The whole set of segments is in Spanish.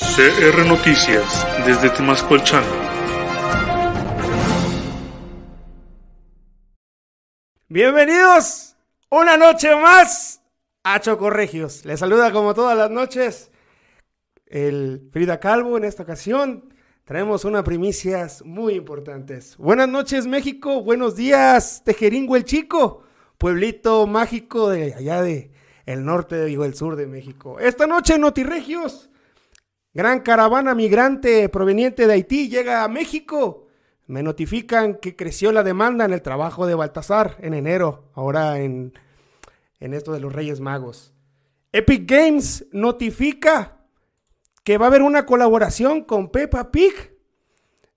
CR Noticias desde Temascolchán. Bienvenidos una noche más a Chocorregios. Les saluda como todas las noches el Frida Calvo. En esta ocasión traemos unas primicias muy importantes. Buenas noches México, buenos días Tejeringo el Chico, pueblito mágico de allá de el norte, digo el sur de México. Esta noche Notiregios Gran caravana migrante proveniente de Haití llega a México. Me notifican que creció la demanda en el trabajo de Baltasar en enero, ahora en, en esto de los Reyes Magos. Epic Games notifica que va a haber una colaboración con Peppa Pig.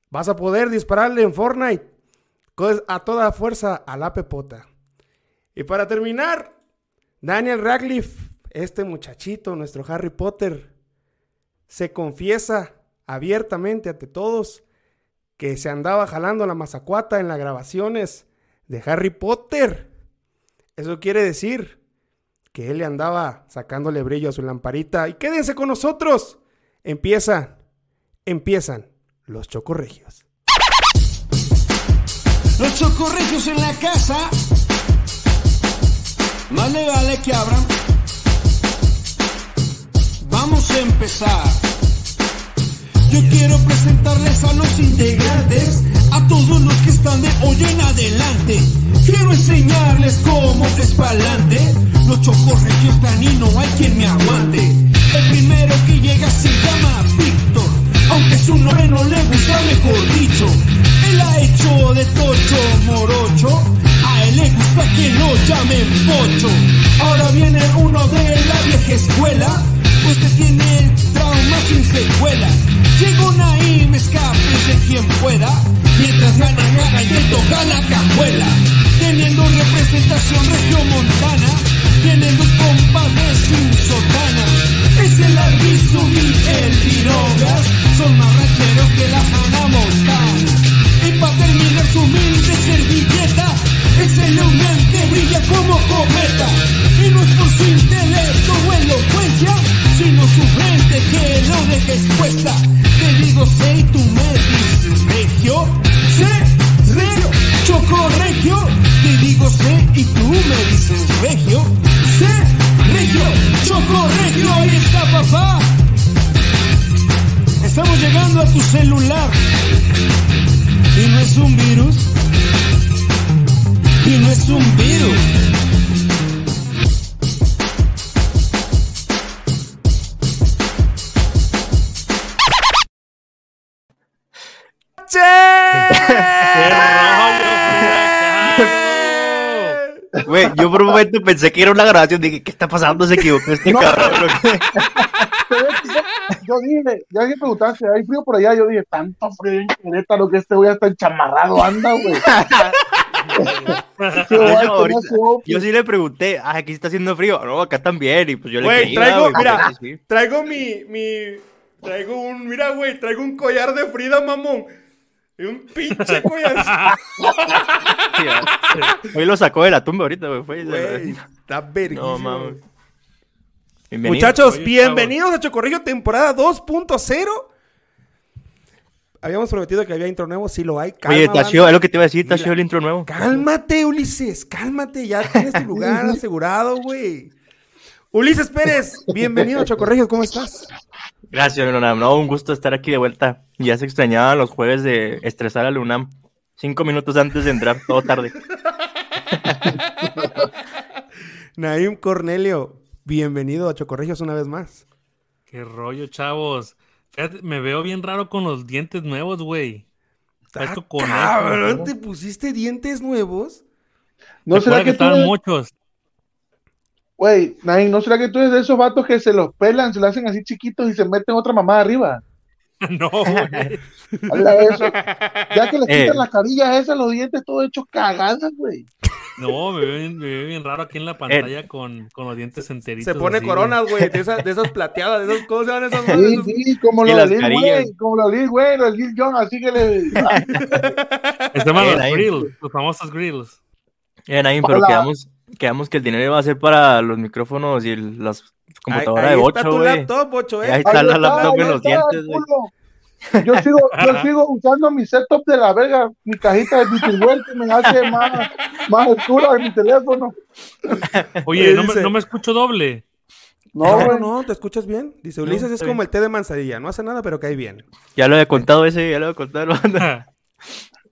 Vas a poder dispararle en Fortnite a toda fuerza a la pepota. Y para terminar, Daniel Radcliffe, este muchachito, nuestro Harry Potter, se confiesa abiertamente ante todos que se andaba jalando la mazacuata en las grabaciones de Harry Potter. Eso quiere decir que él le andaba sacándole brillo a su lamparita. Y quédense con nosotros. Empiezan, empiezan los chocorregios. Los chocorregios en la casa. Más le vale que abran Vamos a empezar. Yo quiero presentarles a los integrantes, a todos los que están de hoy en adelante. Quiero enseñarles cómo es pa'lante. Los chocorregios están y no hay quien me aguante. El primero que llega se llama Víctor, aunque su nombre no le gusta, mejor dicho. Él ha hecho de tocho morocho, a él le gusta que lo llamen pocho. Ahora viene uno de la vieja escuela Usted tiene el trauma sin secuela. Llegó me escapes de quien pueda. Mientras gana, gana y el toca la cajuela. Teniendo representación montana Tienen dos compas de sin sotana. Es el aviso y el pirogas. Son más rancheros que la Montana. Y para terminar su humilde servilleta. Es el leonel que brilla como cometa. Y no es por su intelecto o elocuencia sino su frente que lo deje expuesta. Te digo sé tú me regio, sé, regio, choco regio. Te digo sé y tú me dices regio, sé, regio, choco regio. Ahí está papá. Estamos llegando a tu celular y no es un virus. Y no es un virus. Güey, yo por un momento pensé que era una grabación. Dije, ¿qué está pasando? Se equivocó este cabrón. yo dije, ya que preguntaste, ¿hay frío por allá? Yo dije, tanto frío en lo que este güey está enchamarrado, anda, güey. yo sí le pregunté, ah, aquí está haciendo frío. No, acá también. Y pues yo le dije, traigo, mira, traigo mi, mi, traigo un, mira, güey, traigo un collar de Frida, mamón. Y un pinche collar. Hoy lo sacó de la tumba ahorita, güey. está vergüenza. Muchachos, bienvenidos a Chocorrillo temporada 2.0. Habíamos prometido que había intro nuevo, sí lo hay. Calma, Oye, Tasio, es lo que te iba a decir, Tasio, el intro nuevo. Cálmate, Ulises, cálmate, ya tienes tu lugar asegurado, güey. Ulises Pérez, bienvenido a Chocorrillo, ¿cómo estás? Gracias, no, no, un gusto estar aquí de vuelta. Ya se extrañaban los jueves de estresar al UNAM. Cinco minutos antes de entrar, todo tarde. Naim Cornelio, bienvenido a Chocorregios una vez más. Qué rollo, chavos. me veo bien raro con los dientes nuevos, güey. Ah, cabrón, ¿te pusiste dientes nuevos? No será que, estaban muchos. Güey, ¿no será que tú eres de esos vatos que se los pelan, se los hacen así chiquitos y se meten otra mamá arriba? No, güey. eso. Ya que le quitan eh. las carillas esas, los dientes todos hechos cagadas, güey. No, me ve, bien raro aquí en la pantalla eh. con, con, los dientes enteritos. Se pone coronas, güey, de esas, de esas plateadas, de esas, ¿cómo se llaman esas? Sí, sí, como los Lil, güey, como los Lil, güey, los Lil John, así que le... Se llaman los grills, los famosos grills. Eh, Naim, pero quedamos, quedamos que el dinero iba a ser para los micrófonos y las Computadora ahí de está 8, tu güey. laptop, bocho, eh. Ahí está Ahí la está, laptop ahí en los está, dientes, güey. Yo sigo, yo sigo usando mi setup de la verga, mi cajita de Bitcoin que me hace más, más oscura en mi teléfono. Oye, no me, no me escucho doble. No, No, güey. no, ¿te escuchas bien? Dice Ulises, es está como bien. el té de manzanilla. No hace nada, pero cae bien. Ya lo había contado ese, ya lo había contado.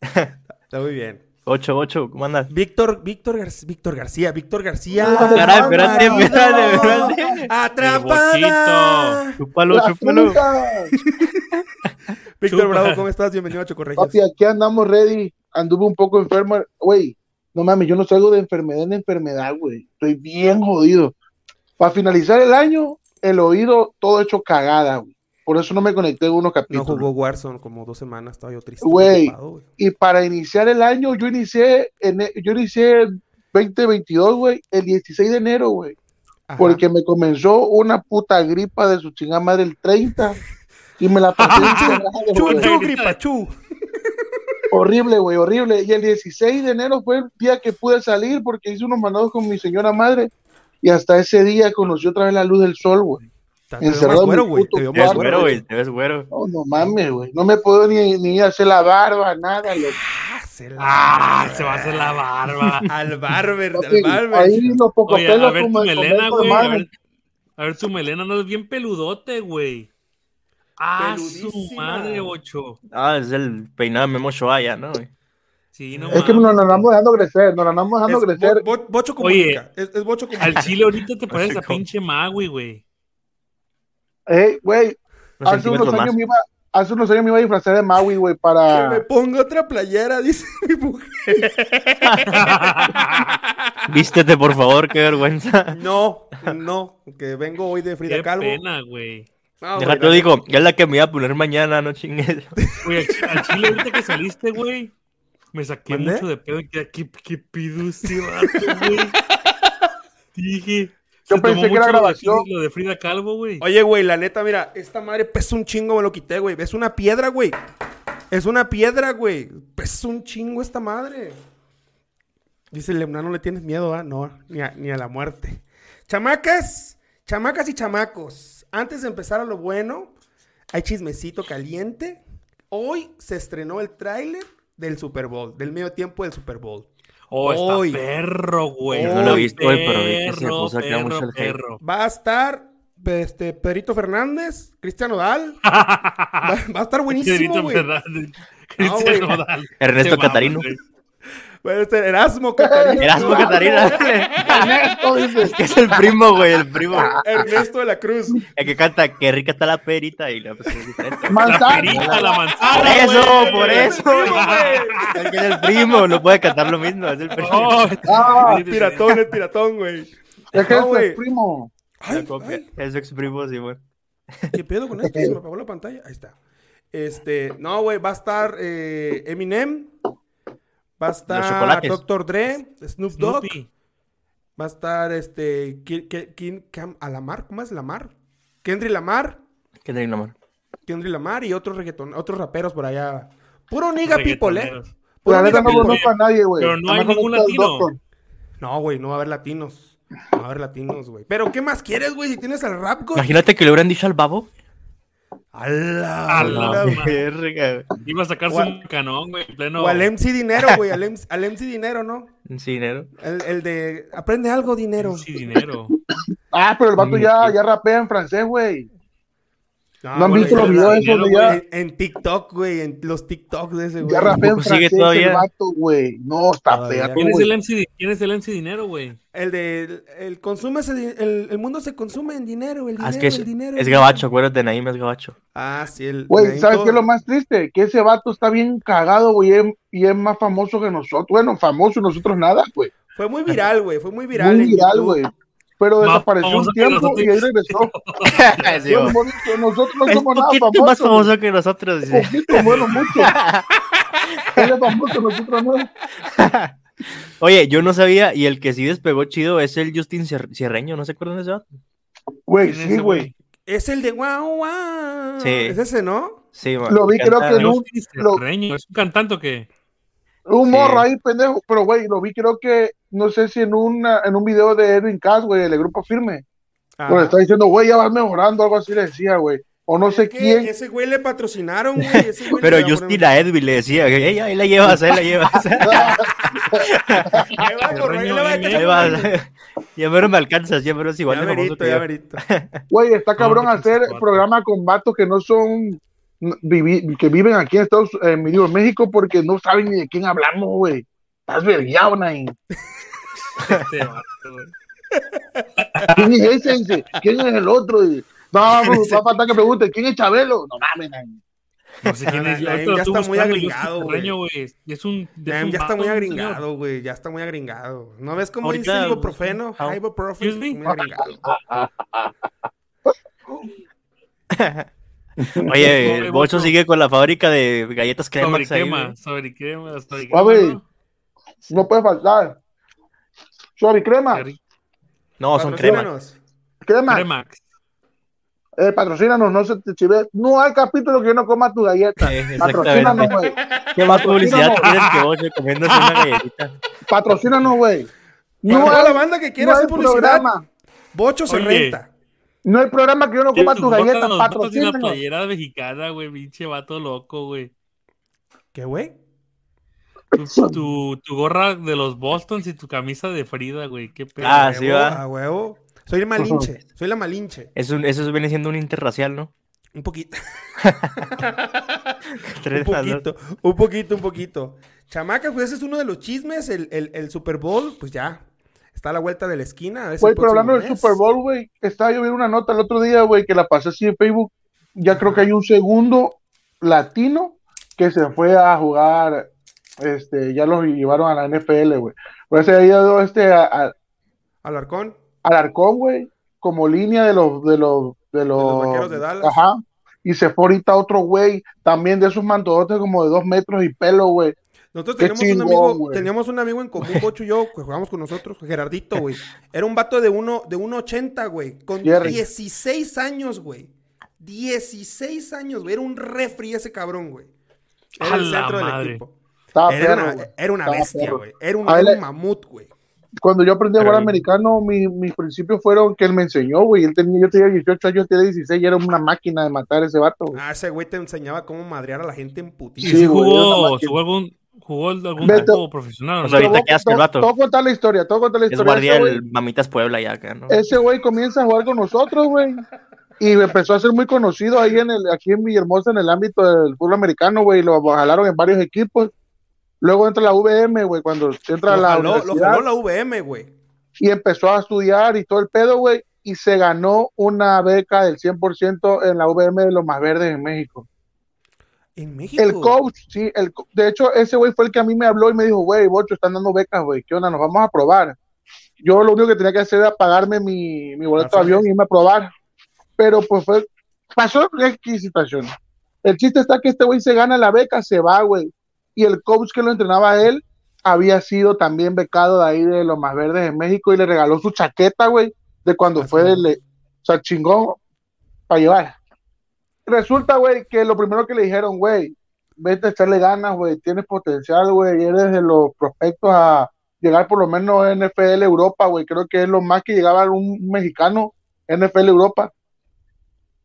Está muy bien. 8, 8, ¿cómo andas? Víctor, Víctor, Gar- Víctor García, Víctor García. Ah, Caray, espérate, espérate, espérate. Atrapada. Chúpalo, chúpalo. Víctor. Bravo, ¿cómo estás? Bienvenido a Chocorregios. Papi, aquí andamos ready. Anduve un poco enfermo. Güey, no mames, yo no salgo de enfermedad en enfermedad, güey. Estoy bien jodido. Para finalizar el año, el oído todo hecho cagada, güey. Por eso no me conecté en unos No capítulos. jugó Warzone como dos semanas, estaba yo triste. Güey. y para iniciar el año, yo inicié, en, yo inicié el 2022, güey, el 16 de enero, güey. Porque me comenzó una puta gripa de su chingada madre el 30 y me la pasé Chu, chu, gripa, chu. Horrible, güey, horrible. Y el 16 de enero fue el día que pude salir porque hice unos mandados con mi señora madre y hasta ese día conocí otra vez la luz del sol, güey. Encerrado güero, güey. Te veo más güero, güey, te ves güero. No, no mames, güey. No me puedo ni, ni hacer la barba, nada. loco. Ah, se la- Ah, se va a hacer la barba. Al barber, al Papi, barber. ahí los pocos Oye, a ver tu melena, güey. A ver, a ver tu melena, no es bien peludote, güey. Ah, su madre, ocho. Ah, es el peinado de Memo Shoa ya, ¿no, güey? Sí, no Es que nos la andamos dejando crecer, nos la andamos dejando Es crecer. bo- bo- bocho Oye, comunica. Es, es bocho Al comunica. chile ahorita te pareces a pinche Magui, güey. Eh, güey, hace unos años más. me iba, hace unos años me iba a disfrazar de Maui, güey, Que me para. ponga otra playera, dice mi mujer. Vístete, por favor, qué vergüenza. No, no, que vengo hoy de Frida Qué Calvo. pena, güey. No, digo, ya es la que me iba a poner mañana, no chingues. Güey, al, chi- al chile ahorita que saliste, güey, me saqué ¿Mandé? mucho de pedo ¿qué, qué pido este vato, güey? Dije, Yo se pensé que era grabación. Lo de Frida Calvo, güey. Oye, güey, la neta, mira, esta madre pesa un chingo, me lo quité, güey. Es una piedra, güey. Es una piedra, güey. Pesa un chingo esta madre. Dice el no le tienes miedo, ¿ah? No, ni a, ni a la muerte. Chamacas, chamacas y chamacos. Antes de empezar a lo bueno, hay chismecito caliente. Hoy se estrenó el tráiler del Super Bowl, del medio tiempo del Super Bowl. Oh, está Hoy. perro, güey. Yo no lo he visto hoy, pero vi que se puso acá perro, mucho el hate. perro. Va a estar este, Pedrito Fernández, Cristian Odal. va, va a estar buenísimo, Pedrito güey. Fernández, Cristian güey. Nodal. Ernesto Catarino. Bueno, este Erasmo Catarina. Erasmo Catarina. Ernesto, dice. que es el primo, güey, el primo. Ernesto de la Cruz. El que canta, qué rica está la perita y la pues, es diferente. La Manzana. perita, la Por manzana. eso, güey. por eso. Es que es el primo, no puede cantar lo mismo, es el primo. Oh, Ah, El piratón, el piratón, güey. es que No, es güey. tu primo. Ay, Es su ex primo, sí, güey. ¿Qué pedo con esto? Se me apagó la pantalla. Ahí está. Este, no, güey, va a estar eh, Eminem. Va a estar. Dr. Dre, Snoop Dogg. Snoopy. Va a estar este. Cam- Alamar, ¿cómo es Lamar? Kendry Lamar. ¿Qué te amor? Kendry Lamar y otros reggaeton, otros raperos por allá. Puro nigga people, eh. Puro La neta no conozco a nadie, güey. Pero no hay ningún latino. doctor. No, güey, no va a haber latinos. No va a haber latinos, güey. Pero, ¿qué más quieres, güey? Si tienes al rap, güey. Imagínate que le hubieran dicho al babo. A la, A la. Verga. Iba a sacarse Guau. un canón, güey, en pleno. O al MC Dinero, güey. Al, MC, al MC Dinero, ¿no? Sí, dinero. El, el de aprende algo, dinero. Sí, dinero. Ah, pero el vato ya, ya rapea en francés, güey. No, ¿No han visto los videos esos de ya? En, en TikTok, güey. En los TikToks de ese, güey. Ya rapea en Pues sigue francés todavía. el vato, güey. No, está Todavía. fea, ¿Quién es güey. el MC, ¿quién es el MC dinero, güey? El de el, el consume el, el mundo se consume en dinero, el dinero, Ah, es que es, el dinero. es el gabacho, acuérdate, Naim es gabacho. Ah, sí, el Güey, Naim ¿sabes todo- qué es lo más triste? Que ese vato está bien cagado, güey, y es- y es más famoso que nosotros. Bueno, famoso y nosotros nada, güey. Fue muy viral, güey. Fue muy viral. Muy viral, güey. Pero desapareció un que tiempo y ahí regresó. Sí, bonito, nosotros no somos nada famosos. más famoso que nosotros. Un poquito, bueno, mucho. Él es famoso, nosotros no. Oye, yo no sabía, y el que sí despegó chido es el Justin Cier- Cierreño, ¿no se acuerdan de vato? Güey, ¿Quién es sí, güey. Es el de guau, guau. Sí. Es ese, ¿no? Sí, man, Lo vi, creo que en un- lo- ¿Es un cantante o qué? Un Sí. morro ahí, pendejo. Pero, güey, lo vi, creo que, no sé si en, una, en un video de Edwin Cass, güey, del grupo Firme. Pero le está diciendo, güey, ya vas mejorando, algo así le decía, güey. O no sé ¿Qué? quién. Ese güey le patrocinaron, güey. ese güey Pero Justin a Edwin le decía, "Ey, ahí la llevas, ahí la llevas. Ahí ahí Ahí. Ya mero me alcanzas, ya mero es igual Ya de verito, ya verito. Güey, está cabrón No, hacer programa con vatos que no son vivi- que viven aquí en Estados eh, en México porque no saben ni de quién hablamos, güey. Estás vergueado, Nain. Este. ¿Quién es ese? ¿Quién es el otro? No, va a faltar que pregunte, ¿quién es Chabelo? No mames, Nain. No sé quién es. Naim ya está muy agringado, güey. Es un. Ya, un ya está muy agringado, güey. Ya está muy agringado. ¿No ves cómo Ahorita- dice ibuprofeno? How- Ibuprofeno. Muy agringado. Oye, el Bocho sigue con la fábrica de galletas Sobre Cremax ahí. crema, sobre crema, sobre crema. ¿no? No puede faltar. Suave crema. No, son crema. Patrocínanos. crema, Cremax. eh, patrocínanos, no se te chive. No hay capítulo que yo no coma tu galleta. Eh, Patrocínanos, güey. ¿Qué más publicidad tienes que Bocho comiéndose una galletita? Patrocínanos, güey. No toda la hay, banda que quiera no hay hacer publicidad, programa. Bocho se Oye. renta. No hay programa que yo no coma Tus tu galleta. botas, los botas y una Patrocínanos. playera mexicana, güey. Pinche vato loco, güey. ¿Qué, güey? Tu, tu, tu gorra de los Bostons y tu camisa de Frida, güey. Qué pedo. Ah, sí, va. A huevo. Soy el malinche. Soy la malinche. Es un, eso viene siendo un interracial, ¿no? Un poquito. Tres un poquito. Un poquito, un poquito. Chamaca, pues ese es uno de los chismes. El, el, el Super Bowl, pues ya. Está a la vuelta de la esquina. Güey, pero hablando del. Super Bowl, güey, estaba yo viendo una nota el otro día, güey, que la pasé así en Facebook. Ya creo que hay un segundo latino que se fue a jugar, este, ya lo llevaron a la NFL, güey. Por eso había ido este a- a- Alarcón. Alarcón, güey, como línea de los, de los, de los, Vaqueros de Dallas. Ajá. Y se fue ahorita otro güey, también de esos mantodotes como de dos metros y pelo, güey. Nosotros teníamos un amigo, teníamos un amigo en común, Bocho y yo, que jugamos con nosotros, Gerardito, güey. Era un vato de uno, de 1.80, güey. Con Jerry. 16 años, güey. 16 años, güey. Era un refri ese cabrón, güey. Era A el centro del madre. equipo. Estaba Era perro, una, era una Estaba bestia, perro. güey. Era un, era mamut, güey. Cuando yo aprendí a jugar americano, mi- mis principios fueron que él me enseñó, güey. Él tenía, yo tenía 18 años, tenía 16 y era una máquina de matar a ese vato, güey. Ah, ese güey te enseñaba cómo madrear a la gente en ¿Y putita. Sí, una jugó, jugó algún, jugó algún equipo profesional? El todo- vato. Todo contar la historia, todo contar la Es historia. guardia Ese güey- del Mamitas Puebla ya acá, ¿no? ese güey comienza a jugar con nosotros, güey. Y empezó a ser muy conocido ahí en el, aquí en Villahermosa en el ámbito del fútbol americano, güey. Lo jalaron en varios equipos. Luego entra la VM, güey, cuando entra Lo la jaló, lo jaló la VM, güey. y empezó a estudiar y todo el pedo, güey. Y se ganó una beca del 100% en la VM de los más verdes en México. En México. El coach, sí, el, de hecho, ese güey fue el que a mí me habló y me dijo, güey, Bocho, están dando becas, güey, ¿qué onda? Nos vamos a probar. Yo lo único que tenía que hacer era pagarme mi, mi boleto de avión y irme a probar. Pero pues fue, pasó X situación. El chiste está que este güey se gana la beca, se va, güey. Y el coach que lo entrenaba a él había sido también becado de ahí de los más verdes en México y le regaló su chaqueta, güey, de cuando fue del, o sea, chingón para llevar. Resulta, güey, que lo primero que le dijeron, güey, vete a echarle ganas, güey, tienes potencial, güey, eres de los prospectos a llegar por lo menos a NFL Europa, güey, creo que es lo más que llegaba un mexicano NFL Europa.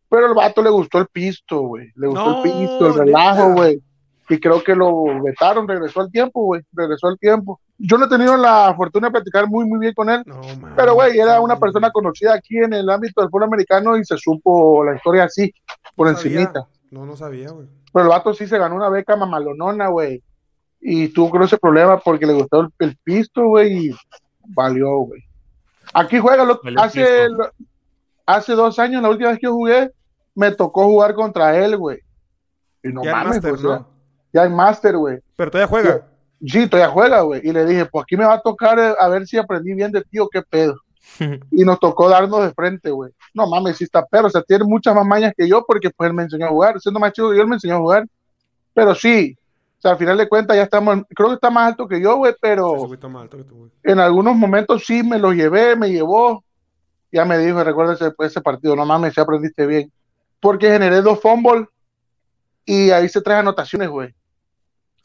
Pero el vato le gustó el pisto, güey, le gustó No, el pisto, el relajo, güey. Y creo que lo vetaron, regresó al tiempo, güey, regresó al tiempo. Yo no he tenido la fortuna de platicar muy, muy bien con él, No, man. pero, güey, era una persona conocida aquí en el ámbito del fútbol americano y se supo la historia así, por No sabía. encimita. No, no sabía, güey. Pero el vato sí se ganó una beca mamalonona, güey. Y tuvo con ese problema porque le gustó el, el pisto, güey, y valió, güey. Aquí juega, lo- hace, lo- hace dos años, la última vez que yo jugué, me tocó jugar contra él, güey. Y no ya mames, Master, sea, ¿no? Ya en Master, güey. Pero todavía juega. Sí, todavía juega, güey. Y le dije, pues aquí me va a tocar eh, a ver si aprendí bien de ti o qué pedo. y nos tocó darnos de frente, güey. No mames, sí está perro, o sea, tiene muchas más mañas que yo porque pues él me enseñó a jugar, siendo más chico que yo, él me enseñó a jugar. Pero sí, o sea, al final de cuentas ya estamos, creo que está más alto que yo, güey, pero más alto que tú, en algunos momentos sí me lo llevé, me llevó. Ya me dijo, recuerda ese, ese partido, no mames, si aprendiste bien. Porque generé dos fumbles y ahí se tres anotaciones, güey.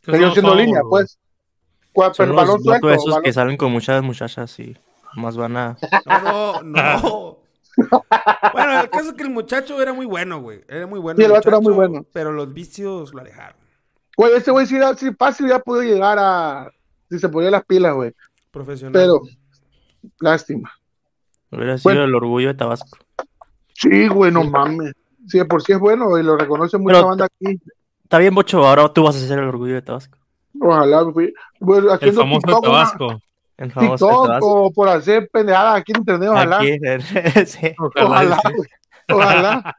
¿Qué Que yo son siendo los línea, pues. Cua- Son el los balón vatos suelto, esos balón- que salen con muchas muchachas y más van a... No, no, no. Bueno, el caso es que el muchacho era muy bueno, güey. Era muy bueno. Sí, el vato era muy muchacho, bueno. Pero los vicios lo alejaron. Güey, ese güey sí, era- sí fácil ya pudo llegar a. Si se ponía las pilas, güey. Profesional. Pero, lástima. Hubiera sido Bueno. el orgullo de Tabasco. Sí, güey, no mames. Sí, de por sí es bueno y lo reconoce mucha Pero- banda aquí. Está bien, Bocho, ahora tú vas a ser el orgullo de Tabasco. Ojalá, güey. Bueno, El haciendo famoso TikTok, Tabasco. El famoso TikTok Tabasco. o por hacer pendejadas aquí en internet, ojalá. Aquí, sí. Ojalá, güey. Ojalá.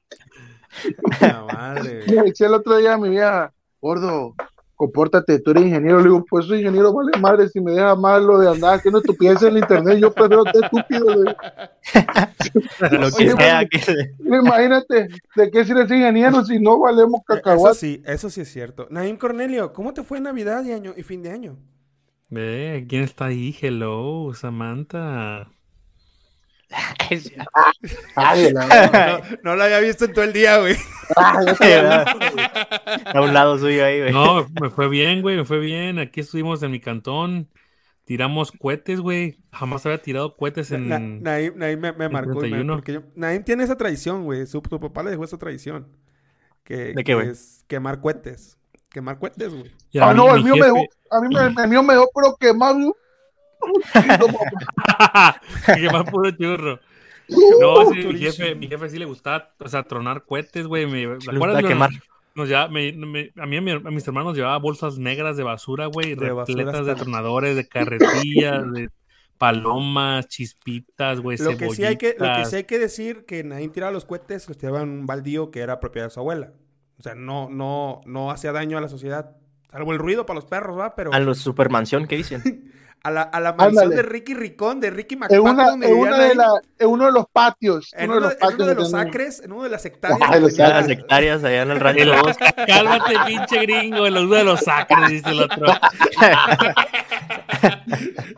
La madre. Me decía el otro día a mi vieja, gordo, compórtate, tú eres ingeniero. Le digo, pues soy ingeniero, vale madre, si me deja mal lo de andar haciendo estupideces en el internet, yo prefiero ser estúpido. Lo que Oye, sea güey. que... Imagínate, ¿de qué sirve ser ingeniero si no valemos Eso cacahuate? sí, eso sí es cierto. Naim Cornelio, ¿cómo te fue Navidad y, año, y fin de año? Ve, ¿quién está ahí? Hello, Samantha. La- No, no lo había visto en todo el día, güey. ya sé. A un lado suyo ahí, güey. No, me fue bien, güey, me fue bien. Aquí estuvimos en mi cantón. Tiramos cohetes, güey. Jamás había tirado cohetes en... Na- Naim, Naim me, me en marcó. me- 31. porque yo- Naim tiene esa tradición, güey. Su, su papá le dejó esa tradición. Que, ¿De que qué, güey? es quemar cohetes. Quemar cohetes, güey. Ah, no, el mío me jefe- dejó, a mí me, el mío me dejó, pero quemado. que más puro churro. No, sí, mi jefe, mi jefe sí le gustaba, o sea, tronar cohetes, güey. Me, ¿te Le acuerdas, gusta güey? quemar. Nos llevaba- me- me- a mí y a, mi- a mis hermanos llevaba bolsas negras de basura, güey, repletas de tronadores, de carretillas, de palomas, chispitas, güey, Lo que, sí hay que, lo que sí hay que decir que Naim tiraba los cohetes, los tiraba en un baldío que era propiedad de su abuela. O sea, no, no, no hacía daño a la sociedad. Salvo el ruido para los perros, ¿va? Pero A los supermansión, ¿qué dicen? a la, a la mansión Ándale. de Ricky Ricón, de Ricky En, McPato, una, en, una de la, en uno de los patios. en uno de los en uno patios de los acres, en uno de las hectáreas. Que los Ya las hectáreas allá en el rancho. El- dos. Cálmate, pinche gringo, el uno de los sacres, dice el otro.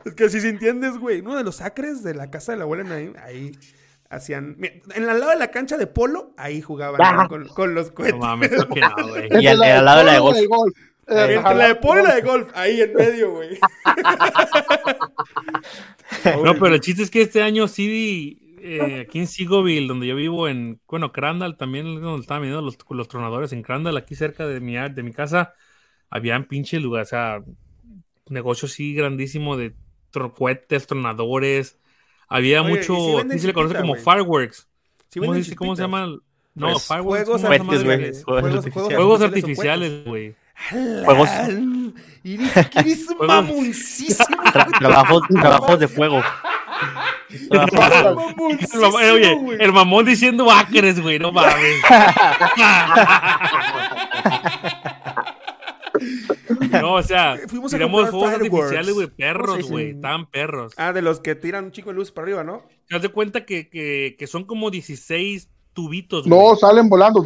Es que si se entiendes, güey, uno de los acres de la casa de la abuela Naim, ahí hacían... Mira, en al lado de la cancha de polo, ahí jugaban Ah. ¿no? con, con los cohetes. No mames, no, güey. Y al- lado de la de golf. Eh, Entre la de polo y la de golf, ahí en medio, güey. No, pero el chiste es que este año sí, eh, aquí en Seagoville, donde yo vivo, en, bueno, Crandall también, es donde estaban viniendo los, los tronadores en Crandall, aquí cerca de mi, de mi casa, habían pinche lugar, o sea, negocio sí grandísimo de cohetes, tronadores, había Oye, mucho, aquí se le conoce como güey. fireworks. ¿Cómo, venden dice- cómo se llama? No, Pues, fireworks. Artificiales o artificiales, güey. Juegos- que eres mamoncísimo. Tra- trabajos, trabajos de fuego. Trabajos- El oye, el mamón diciendo acres, güey, no mames. no, o sea, Fuimos a tiramos fuegos artificiales, güey, perros, güey, tan perros. Ah, de los que tiran un chico de luz para arriba, ¿no? Te das de cuenta que, que, que son como 16 tubitos, güey. No, salen volando.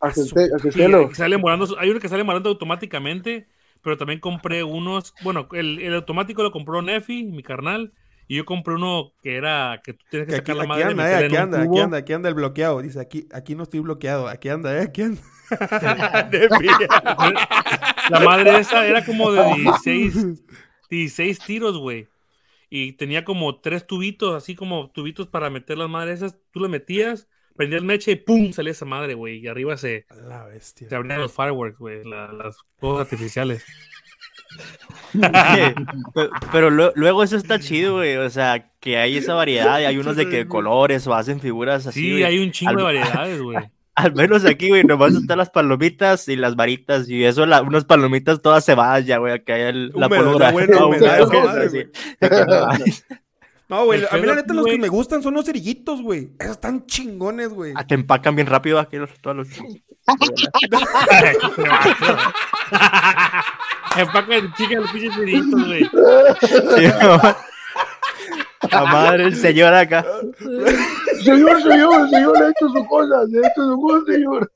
Hacia el, hacia cielo. salen volando, hay uno que sale volando automáticamente, pero también compré unos, bueno, el, el automático lo compró Nefi, mi carnal, y yo compré uno que era, que tú tienes que, Que aquí, sacar la aquí madre anda, eh, en aquí un anda, aquí tubo. anda, aquí anda el bloqueado. Dice, aquí, aquí no estoy bloqueado, aquí anda, eh, aquí anda. La madre esa era como de 16, 16 tiros, güey. Y tenía como tres tubitos, así como tubitos para meter las madres esas. Tú le metías, prendías mecha y ¡pum! salía esa madre, güey. Y arriba se, La bestia. se abrían los fireworks, güey. la- las fuegos artificiales. Pero, pero lue- luego eso está chido, güey. O sea, que hay esa variedad y hay unos de que colores o hacen figuras así. Sí, hay un chingo Al- de variedades, güey. Al menos aquí, güey, nomás están las palomitas y las varitas. Y eso, la, unas palomitas todas cebadas ya, güey. Acá hay el, la pólvora. la buena No, no güey, a mí la neta los que me gustan son los cerillitos, güey. Esos están chingones, güey. Ah, te empacan bien rápido aquí los, todos los... Empacan chicas los pinches ceritos, güey. Sí. La madre, el señor acá. Señor, señor, señor, ha hecho su cosa, ha hecho su cosa, señor.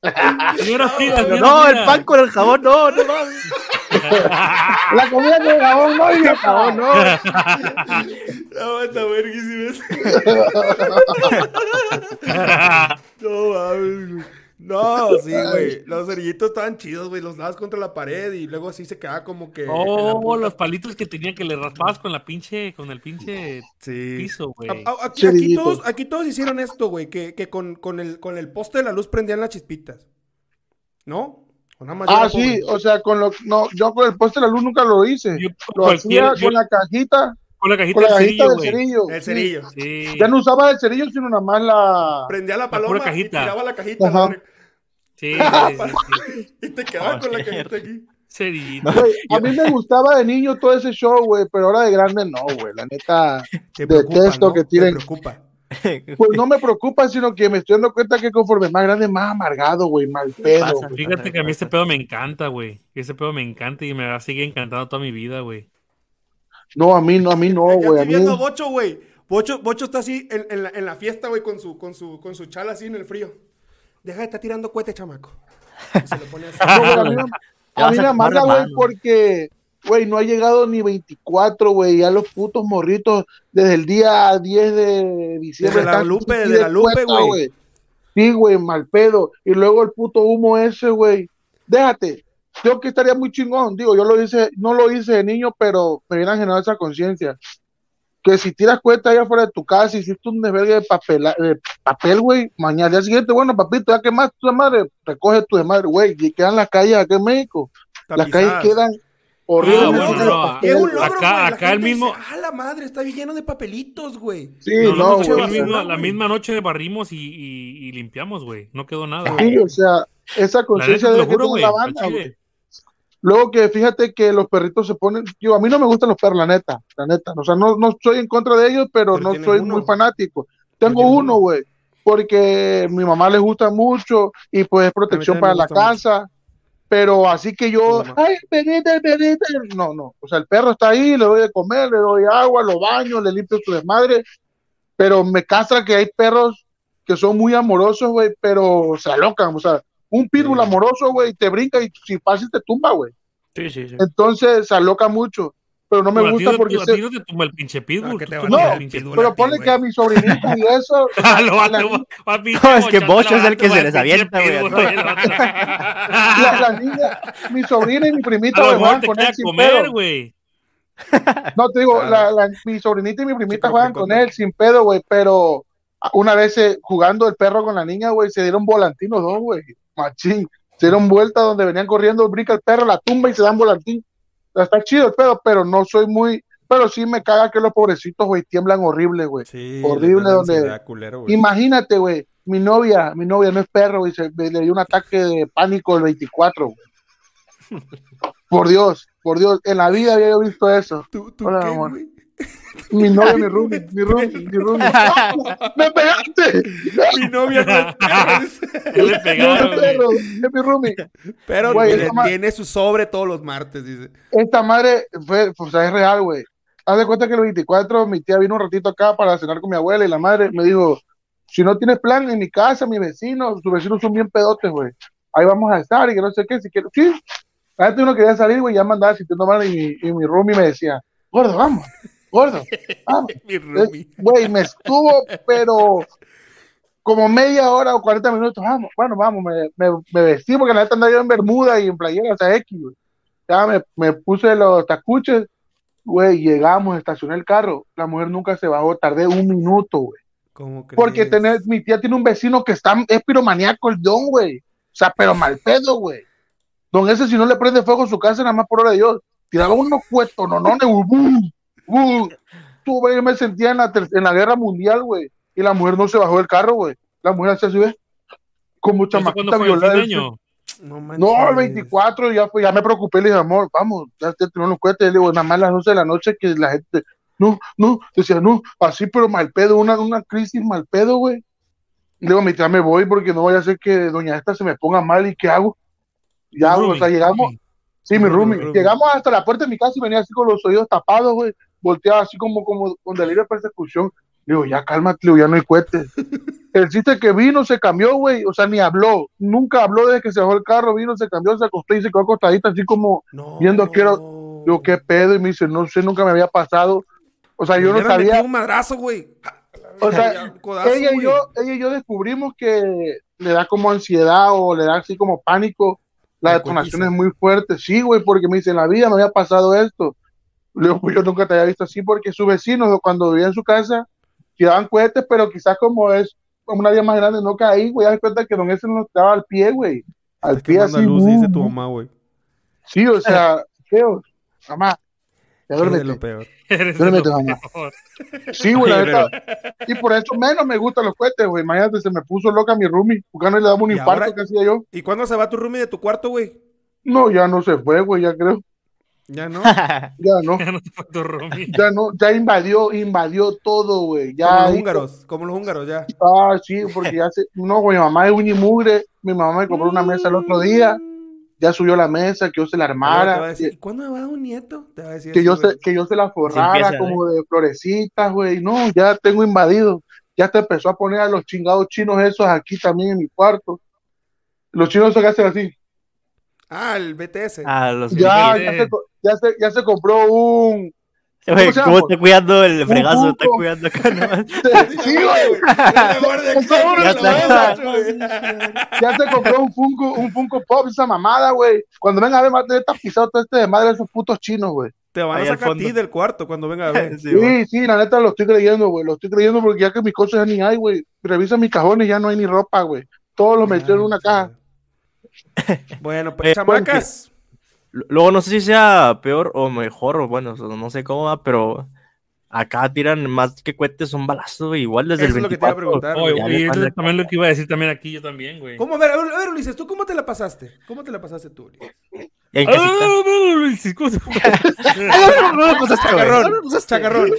Señora Frida, señora No, el pan con el jabón, no, no mames. La comida con jabón no, y jabón no. No, está verguísima. No mames, güey. No, sí, güey. Los cerillitos estaban chidos, güey. Los dabas contra la pared y luego así se quedaba como que. Oh, los palitos que tenía que le raspabas con la pinche, con el pinche Sí. piso, güey. Aquí, aquí todos, aquí todos hicieron esto, güey. Que, que con, con, el, con el poste de la luz prendían las chispitas. ¿No? Yo Ah, sí, o sea, con lo, no, yo con el poste de la luz nunca lo hice. Yo Lo hacía yo- con la cajita, con la cajita con la del cajita cerillo, del cerillo. El cerillo. Sí. Ya no usaba el cerillo, sino nada más la. Prendía la paloma y cajita. tiraba la cajita. Sí, sí, sí, sí. Y te quedaba Oh, con la cajita aquí. Cerillito. A mí me gustaba de niño todo ese show, güey, pero ahora de grande no, güey. La neta, Te preocupa, Detesto ¿no? que Te tiren- preocupa. Pues no me preocupa, sino que me estoy dando cuenta que conforme más grande, más amargado, güey, mal pedo. Güey. Fíjate que a mí este pedo me encanta, güey. Ese pedo me encanta y me va a seguir encantando toda mi vida, güey. No, a mí no, a mí no, güey. Estoy viendo a Bocho, güey. Bocho, Bocho está así en, en la, en la fiesta, güey, con su, con, su, con su chala así en el frío. Deja de estar tirando cohete, chamaco. Y se lo pone así. no, güey, a mí, a mí me amarga, güey, porque, güey, no ha llegado ni 24, güey. Ya los putos morritos desde el día 10 de diciembre. Desde la Lupe, desde la Lupe, güey. Sí, güey, mal pedo. Y luego el puto humo ese, güey. Déjate. Yo que estaría muy chingón. Digo, yo lo hice, no lo hice de niño, pero me viene a generar esa conciencia. Que si tiras cuenta allá afuera de tu casa, hiciste un desvergue de papel, de papel, güey, mañana al día siguiente, bueno, papito, ya quemaste tu madre, recoge tu madre, güey, y quedan las calles acá en México. Las calles quedan Bueno, logro, no, y es un logro, acá- güey. La acá el mismo- dice, ah, la madre, está bien lleno de papelitos, güey. Sí, No, no, no, güey. la, misma, la güey. misma noche barrimos y, y- y limpiamos, güey. No quedó nada. Sí, o sea, esa conciencia de lo que juro, la banda, güey. Luego que fíjate que los perritos se ponen, yo a mí no me gustan los perros, la neta, la neta, o sea, no, no soy en contra de ellos, pero, Pero no soy uno. muy fanático. Tengo uno, güey, porque mi mamá le gusta mucho y pues es protección para la casa, pero así que yo, ay, perrito, perrito, no, no, o sea, el perro está ahí, le doy de comer, le doy agua, lo baño, le limpio su desmadre, pero me castra que hay perros que son muy amorosos, güey, pero se alocan, o sea, un pitbull amoroso, güey, te brinca y si pasa te tumba, güey. Sí, sí, sí. Entonces se aloca mucho, pero no me gusta no- porque se- ti no te tumba el pinche pitbull. Que tú te va a tumbas tirar el el pinche pitbull. pero ponle que a mi sobrinito y eso, lo la, lo No, es que Bocho es el que se les avienta, güey, la- niña, mi sobrina y mi primita, güey, te con él sin pedo. güey. No, te digo, Claro. la, la- mi sobrinita y mi primita juegan con él sin pedo, güey, pero una vez eh, jugando el perro con la niña, güey, se dieron volantinos dos, güey, machín. Se dieron vuelta donde venían corriendo, brinca el perro, la tumba y se dan volantín. Está chido el pedo, pero no soy muy, pero sí me caga que los pobrecitos, güey, tiemblan horrible, güey. Sí, Horrible donde- culero, güey. Imagínate, güey, mi novia, mi novia no es perro, y se, le dio un ataque de pánico el 24, güey. Por Dios, por Dios, en la vida había yo visto eso. ¿Tú, tú Hola, qué, amor. güey? Mi novia, mi roomie, mi roomie, mi roomie. ¡Me pegaste! Mi novia no le No, pegaron, perro, es mi roomie. Pero Güey, ma- tiene su sobre todos los martes, dice. Esta madre fue, o sea, es real, güey. Haz de cuenta que el 24 mi tía vino un ratito acá para cenar con mi abuela y la madre me dijo, si no tienes plan en mi casa, mis vecinos, sus vecinos son bien pedotes, güey. Ahí vamos a estar y que no sé qué, si quiero. Sí, la gente no quería salir, güey, ya me andaba sintiendo mal y mi, y mi roomie me decía, gordo, vamos, gordo, vamos. Mi roomie. Güey, me estuvo, pero como media hora o 40 minutos, vamos, bueno, vamos, me, me, me vestí porque la neta andaba yo en bermuda y en playera, o sea, X, güey. Ya me, me puse los tacuches, güey, llegamos, estacioné el carro, la mujer nunca se bajó, tardé un minuto, güey. ¿Cómo? Porque tener, mi tía tiene un vecino que está, es piromaníaco el don, güey. O sea, pero mal pedo, güey. Don ese si no le prende fuego a su casa, nada más por hora de Dios. Tiraba unos cuetos, no, no, ¡bum! Tú, güey, yo me sentía en la, en la guerra mundial, güey. Y la mujer no se bajó del carro, güey. La mujer hacía así, ¿ves? Como ¿Eso chamaquita cuándo fue el fin violada. año? No, manches. No, el 24, ya, fue, ya me preocupé, le dije, amor, vamos, ya te tenemos los cohetes. Le digo, nada más a las 12 de la noche que la gente, no, no, decía, no, así, pero mal pedo, una, una crisis mal pedo, güey. Y luego, mi tía, me voy porque no vaya a ser que doña esta se me ponga mal y ¿qué hago? Ya, Tu o sea, llegamos, sí, mi roomie. llegamos hasta la puerta de mi casa y venía así con los oídos tapados, güey, volteaba así como, como con delirio de persecución. Le digo, ya cálmate, digo, ya no hay cohetes. El chiste que vino, se cambió, güey, o sea, ni habló, nunca habló desde que se bajó el carro, vino, se cambió, se acostó y se quedó acostadita así como, No. viendo que era- Digo, ¿qué pedo? Y me dice, no sé, nunca me había pasado. O sea, yo no sabía. un madrazo, güey. O sea, codazo, Ella y yo, ella y yo descubrimos que le da como ansiedad o le da así como pánico. La La detonación cotiza. es muy fuerte. Sí, güey, porque me dice, en la vida me había pasado esto. Le digo, pues yo nunca te había visto así porque sus vecinos cuando vivían en su casa tiraban cohetes, pero quizás como es como una área más grande, no caí, güey. Me cuenta que don ese nos daba al pie, güey. Al Estás pie así. luz, dice tu uh, mamá, güey. Sí, o sea, feo. Mamá, ya duérmete. lo peor. Eres Duérmete, lo mamá. peor. Sí, güey, la neta. Y por eso menos me gustan los cohetes, güey. Imagínate, se me puso loca mi roomie. Porque no le daba un ¿Y infarto ahora? que hacía yo. ¿Y cuándo se va tu roomie de tu cuarto, güey? No, ya no se fue, güey, ya creo. Ya no. Ya no. Ya no. Ya no, ya invadió, invadió todo, güey. Ya. como los hizo- húngaros, como los húngaros, ya. Ah, sí, porque ya se. No, güey, mi mamá es y mugre. Mi mamá me compró una mesa el otro día. Ya subió la mesa, que yo se la Luego te va a armara. decir, Que, ¿y cuándo me va a dar un nieto? Te va a decir que yo se, que yo se la forrara empieza, como de florecitas, güey. No, ya tengo invadido. Ya te empezó a poner a los chingados chinos esos aquí también en mi cuarto. Los chinos se hacen así. Ah, el BTS. Ah, los Ya, ya se, ya, se, ya se compró un. ¿cómo está cuidando el fregazo? Está cuidando acá nomás. Sí, güey. Ya se compró un Funko, un Funko Pop, esa mamada, güey. Cuando venga a ver, va a tapizado todo este de madre esos putos chinos, güey. Te van a Ahí al sacar a ti del cuarto cuando venga a ver. Sí, güey. Sí, sí, la neta lo estoy creyendo, güey. Lo estoy creyendo porque ya que mis cosas ya ni hay, güey. Revisa mis cajones, ya no hay ni ropa, güey. Todo lo metí en una caja. Bueno, pues Eh, chamacas. Luego no sé si sea peor o mejor, o bueno, no sé cómo va, pero acá tiran más que cohetes, son balazos, güey, igual desde Eso el es lo que te iba a 24. preguntar. Oye, y eso es también lo que iba a decir también aquí, yo también, güey. ¿Cómo? A ver, a ver, a ver, Ulises, ¿tú cómo te la pasaste? ¿Cómo te la pasaste tú, Ulises? ¿En Ah, casita? no, no, no, sí, ¿cómo se- no, no, no, pasaste. Chacarrón, No, no chacarrón.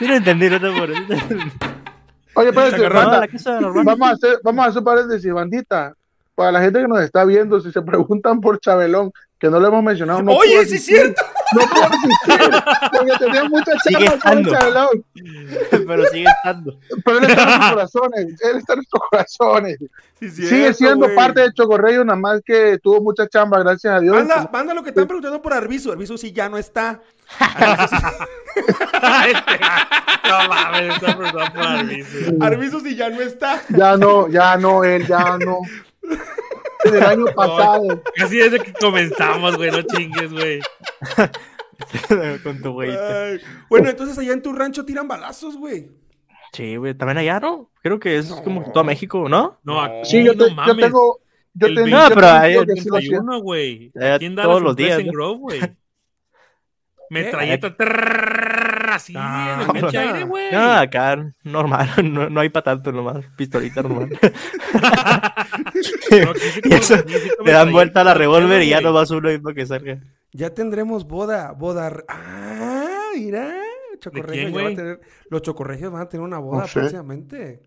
Yo no entendí, no te por Oye, espérate, banda, vamos a hacer, vamos a hacer paréntesis, bandita. Para la gente que nos está viendo, si se preguntan por Chabelón, que no lo hemos mencionado, no Oye, sí es cierto. No puedo asistir, porque tenía mucha Sigue chamba con. Chabelón. Pero sigue estando. Pero él está en nuestros corazones, él está en nuestros corazones. Sí Sigue cierto, siendo parte de Chocorreo, nada más que tuvo mucha chamba, gracias a Dios. Manda, manda lo que están preguntando por Arbizu. Arbizu sí ya no está. Sí, No mames, está preguntando por Arbizu. Arbizu sí ya no está. Ya no, ya no, él ya no. En el año pasado. Así desde que comenzamos, güey, no chingues, güey. Con tu güey. Bueno, entonces allá en tu rancho tiran balazos, güey. Sí, güey, también allá, ¿no? Creo que es como que todo México, ¿no? No, aquí Sí, yo, no te- yo mames. tengo. Yo El tengo No, pero ahí- hacía. 31, güey. Eh, ¿Quién da todos los días, en ¿no? Grove, güey? Metralleta, así, Ah, en el pinche no. aire, güey. No, acá normal, no, no hay para tanto nomás, pistolita normal. No, sí Y eso, sí Le dan vuelta a la revólver y ya no vas uno mismo que salga. Ya tendremos boda, boda. Ah, mira. Quién, ya va a tener, los chocorregios van a tener una boda No sé. próximamente.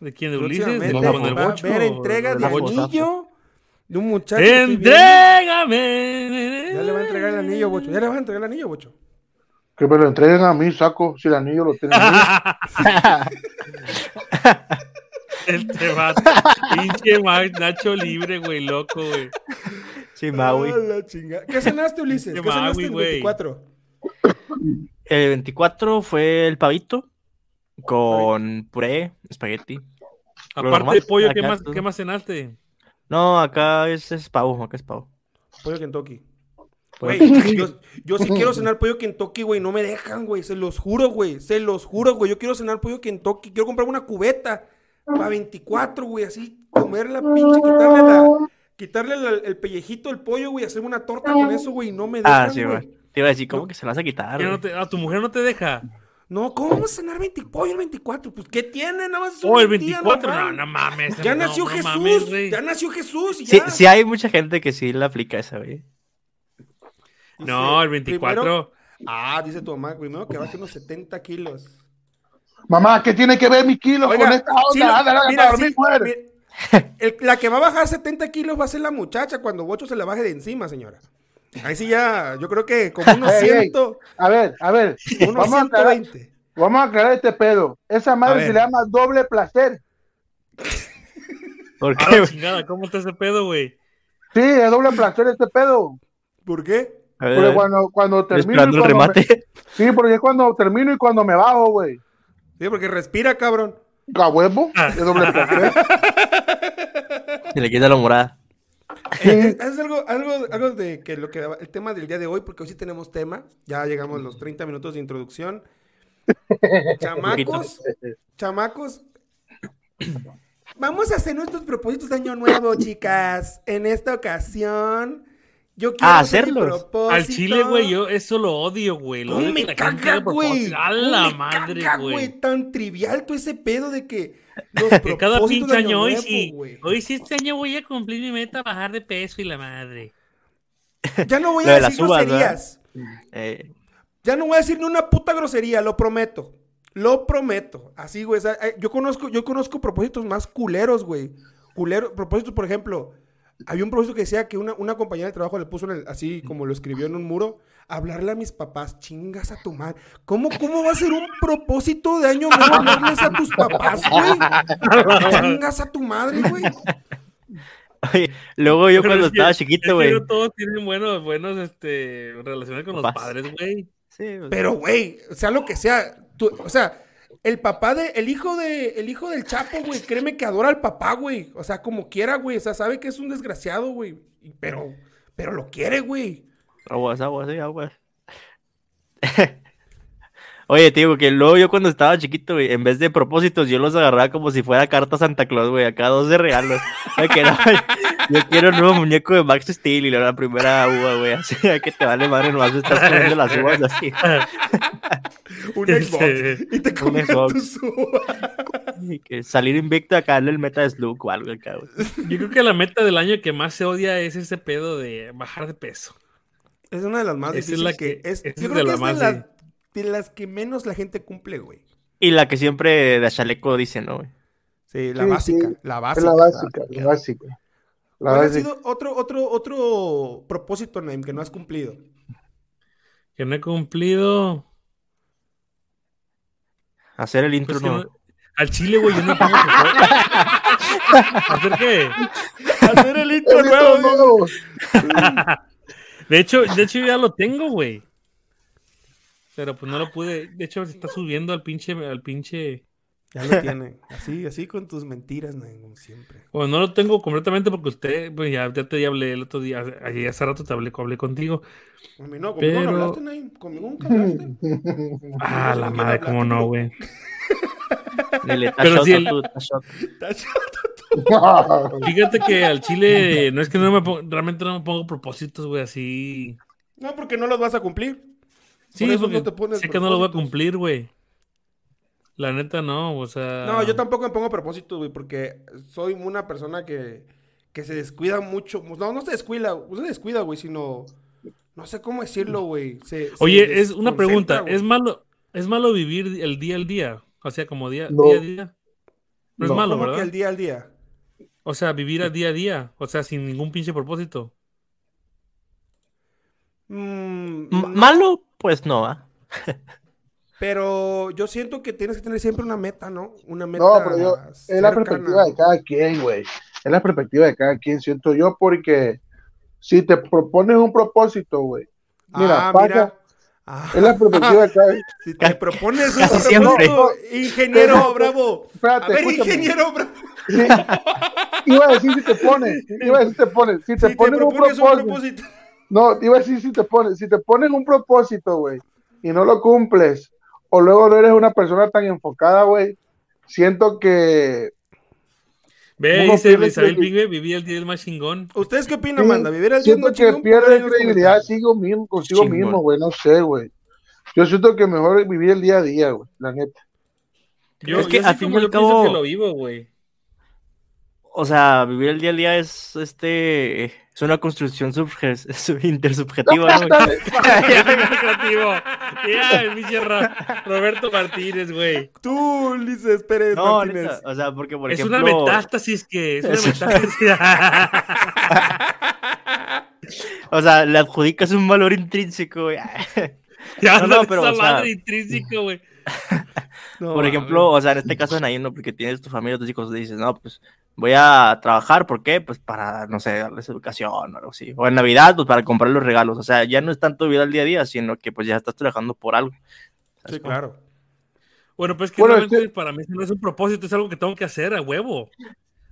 ¿De quién? ¿De Ulises? ¿De el va a haber entrega de anillo de un muchacho. ¡Entrégame! Ya le va a entregar el anillo, Bocho. Ya le vas a entregar el anillo, Bocho. Que me lo entreguen a mí, saco, si el anillo lo tiene. Este vato. Pinche Nacho libre, güey, loco, güey. Ah, la chinga. ¿Qué cenaste, Ulises? ¿Qué Qué cenaste el güey. 24? El 24 fue el pavito con puré, espagueti. Aparte de pollo, ¿qué más. ¿qué más cenaste? No, acá es, es pavo, acá es pavo. Pollo Kentucky. Güey, yo, yo sí quiero cenar pollo Kentucky, güey. No me dejan, güey. Se los juro, güey. Se los juro, güey. Yo quiero cenar pollo Kentucky. Quiero comprar una cubeta para 24, güey. Así, comer la pinche, quitarle la... Quitarle la- el pellejito del pollo, güey, hacerme una torta con eso, güey, y no me dejan, Ah, sí, güey. Te iba a decir, ¿cómo que se la vas a quitar? No te- ah, tu mujer no te deja. No, ¿cómo vamos a cenar 20 pollo el 24? Pues, ¿qué tiene? Nada más es Oh, el un día 24. No, no mames. Ya no, nació no Jesús, mames, ya nació Jesús y Sí, ya. sí hay mucha gente que sí la aplica esa, güey. No, el Dice, 24. primero- ah, dice tu mamá, primero que baje unos 70 kilos. Mamá, ¿qué tiene que ver mi kilo Oiga, con esta onda? sí, mira, para sí, mira, el- la que va a bajar 70 kilos va a ser la muchacha cuando Bocho se la baje de encima, señora. Ahí sí ya, yo creo que como unos Ey, ey. 100, A ver, a ver, unos vamos a, aclarar, 120. vamos a aclarar este pedo. Esa madre se le llama doble placer. ¿Por qué? la chingada, ¿cómo está ese pedo, güey? Sí, es doble placer este pedo. ¿Por qué? Ver, Porque cuando, cuando termino. esperando el me- remate. Sí, porque es cuando termino y cuando me bajo, güey. Sí, porque respira, cabrón. A huevo, de doble. Se le quita la morada. Eh, es algo, algo, algo de que lo que el tema del día de hoy, porque hoy sí tenemos tema. Ya llegamos a los 30 minutos de introducción. Chamacos, chamacos. Vamos a hacer nuestros propósitos de año nuevo, chicas. En esta ocasión, yo quiero Ah, hacer mi hacerlos. Al chile, güey, yo eso lo odio, güey. Lo ¿Cómo odio me caga, güey? A ¿Cómo la me madre, güey. Tan trivial todo ese pedo de que los Que cada propósitos pinche de año, hoy sí. Hoy sí, este año voy a cumplir mi meta, bajar de peso y la madre. Ya no voy a de decir uvas, groserías. Eh, Ya no voy a decir ni una puta grosería, lo prometo. Lo prometo. Así, güey. eh, yo conozco, yo conozco propósitos más culeros, güey. Culeros, propósitos, por ejemplo, había un propósito que decía que una, una compañera de trabajo le puso en el- así como lo escribió en un muro, hablarle a mis papás, chingas a tu madre. ¿Cómo, cómo va a ser un propósito de año nuevo hablarles a tus papás, güey? Chingas a tu madre, güey. oye, luego yo Pero cuando es que- estaba es chiquito, güey. no todos tienen buenos, buenos, este, relaciones con los padres, güey. Sí, pues, Pero, güey, sea lo que sea, tú- o sea, el papá de, el hijo de, el hijo del Chapo, güey, créeme que adora al papá, güey. O sea, como quiera, güey. O sea, sabe que es un desgraciado, güey. Pero, pero lo quiere, güey. Aguas, aguas, sí, aguas. Oye, te digo que luego yo cuando estaba chiquito, güey, en vez de propósitos, yo los agarraba como si fuera carta Santa Claus, güey, acá dos de regalos. De que no, yo quiero un nuevo muñeco de Max Steel y la primera uva, güey, así que te vale madre, nomás estás comiendo las uvas así. Un Sí. Xbox. Y te Un comes Xbox. tus uvas. Y que salir invicto acá en el meta de Slug o algo acá, güey. Yo creo que la meta del año que más se odia es ese pedo de bajar de peso. Es una de las más Esa es difíciles la que, que- es. Yo es creo de que la es más, de. De las que menos la gente cumple, güey. Y la que siempre de chaleco dice, ¿no, güey? Sí, la Sí, básica. sí. La Es básica. la básica, la básica. La ¿Cuál ha sido otro, otro, otro propósito, Naim, que no has cumplido? Que no he cumplido. Hacer el intro, Pues no. no- Al chile, güey, yo no tengo ¿Hacer qué? Hacer el intro nuevo. De hecho, de hecho ya lo tengo, güey. Pero pues no lo pude. De hecho, se está subiendo al pinche, al pinche. Ya lo tiene. Así, así con tus mentiras, Naim, como siempre. Bueno, no lo tengo completamente porque usted, pues ya, ya te hablé el otro día, ayer hace rato te hablé, hablé contigo. A mí no, conmigo no Pero- hablaste, Naim. Conmigo nunca hablaste. Ah, la ¿Con quién madre, cómo no, güey. Pero "Tachota, sí, el- tú, tachota". Fíjate que al chile no es que no me pongo, realmente no me pongo propósitos, güey, así. No, porque no los vas a cumplir. Sí, Por eso porque no te pones sé que no lo voy a cumplir, güey. La neta no, o sea. No, yo tampoco me pongo propósitos, güey, porque soy una persona que, que se descuida mucho. No, no se descuida, no se descuida, güey, sino... No sé cómo decirlo, güey. se- se Oye, es una pregunta. ¿es malo, es malo vivir el día al día? O sea, como día, No. día a día. No, No. es malo, ¿Cómo ¿verdad? que el día al día? O sea, vivir al día a día, o sea, sin ningún pinche propósito. Mm, Malo, pues no, ¿ah? Pero yo siento que tienes que tener siempre una meta, ¿no? Una meta No, pero yo, es la perspectiva de cada quien, güey. Es la perspectiva de cada quien, siento yo, porque si te propones un propósito, güey. Mira, ah, pasa, mira. Ah, es la perspectiva de cada si te propones un propósito, ingeniero bravo. Espérate, a ver, escúchame. ingeniero bravo. Sí. Iba a decir si te pones, iba a decir te pones, si te Si te pones un propones un propósito, no, iba a decir si te pones, si te pones un propósito, güey, y no lo cumples, o luego no eres una persona tan enfocada, güey, siento que Ve, dice pierde Isabel Pigbe, vivía el día del más chingón. ¿Ustedes qué opinan, Sí, Amanda? ¿Vivir al día siento más que chingón? pierde Pónganlo en los credibilidad mismo, consigo Chingón. mismo, güey, no sé, güey. Yo siento que mejor vivir el día a día, güey, la neta. Yo, Es que yo al fin y al cabo- que lo vivo, güey. O sea, vivir el día al día es este es una construcción subje- sub- intersubjetiva, ¿no? el Roberto Martínez, güey. Tú, Ulises Pérez No, Martínez. neta, o sea, porque por Es ejemplo, una metástasis que es una Es- metástasis. o sea, le adjudicas un valor intrínseco, güey. ya No, no, no, esa pero, o sea- madre intrínseca, güey. No, Por ejemplo, o sea, en este caso de Naim, ¿no? Porque tienes tu familia, tus hijos, dices, no, pues voy a trabajar, ¿por qué? Pues para, no sé, darles educación o algo así. O en Navidad, pues para comprar los regalos. O sea, ya no es tanto vida al día a día, sino que pues ya estás trabajando por algo. Sí, claro. Bueno, pues que Bueno, realmente este- para mí no es un propósito, es algo que tengo que hacer a huevo.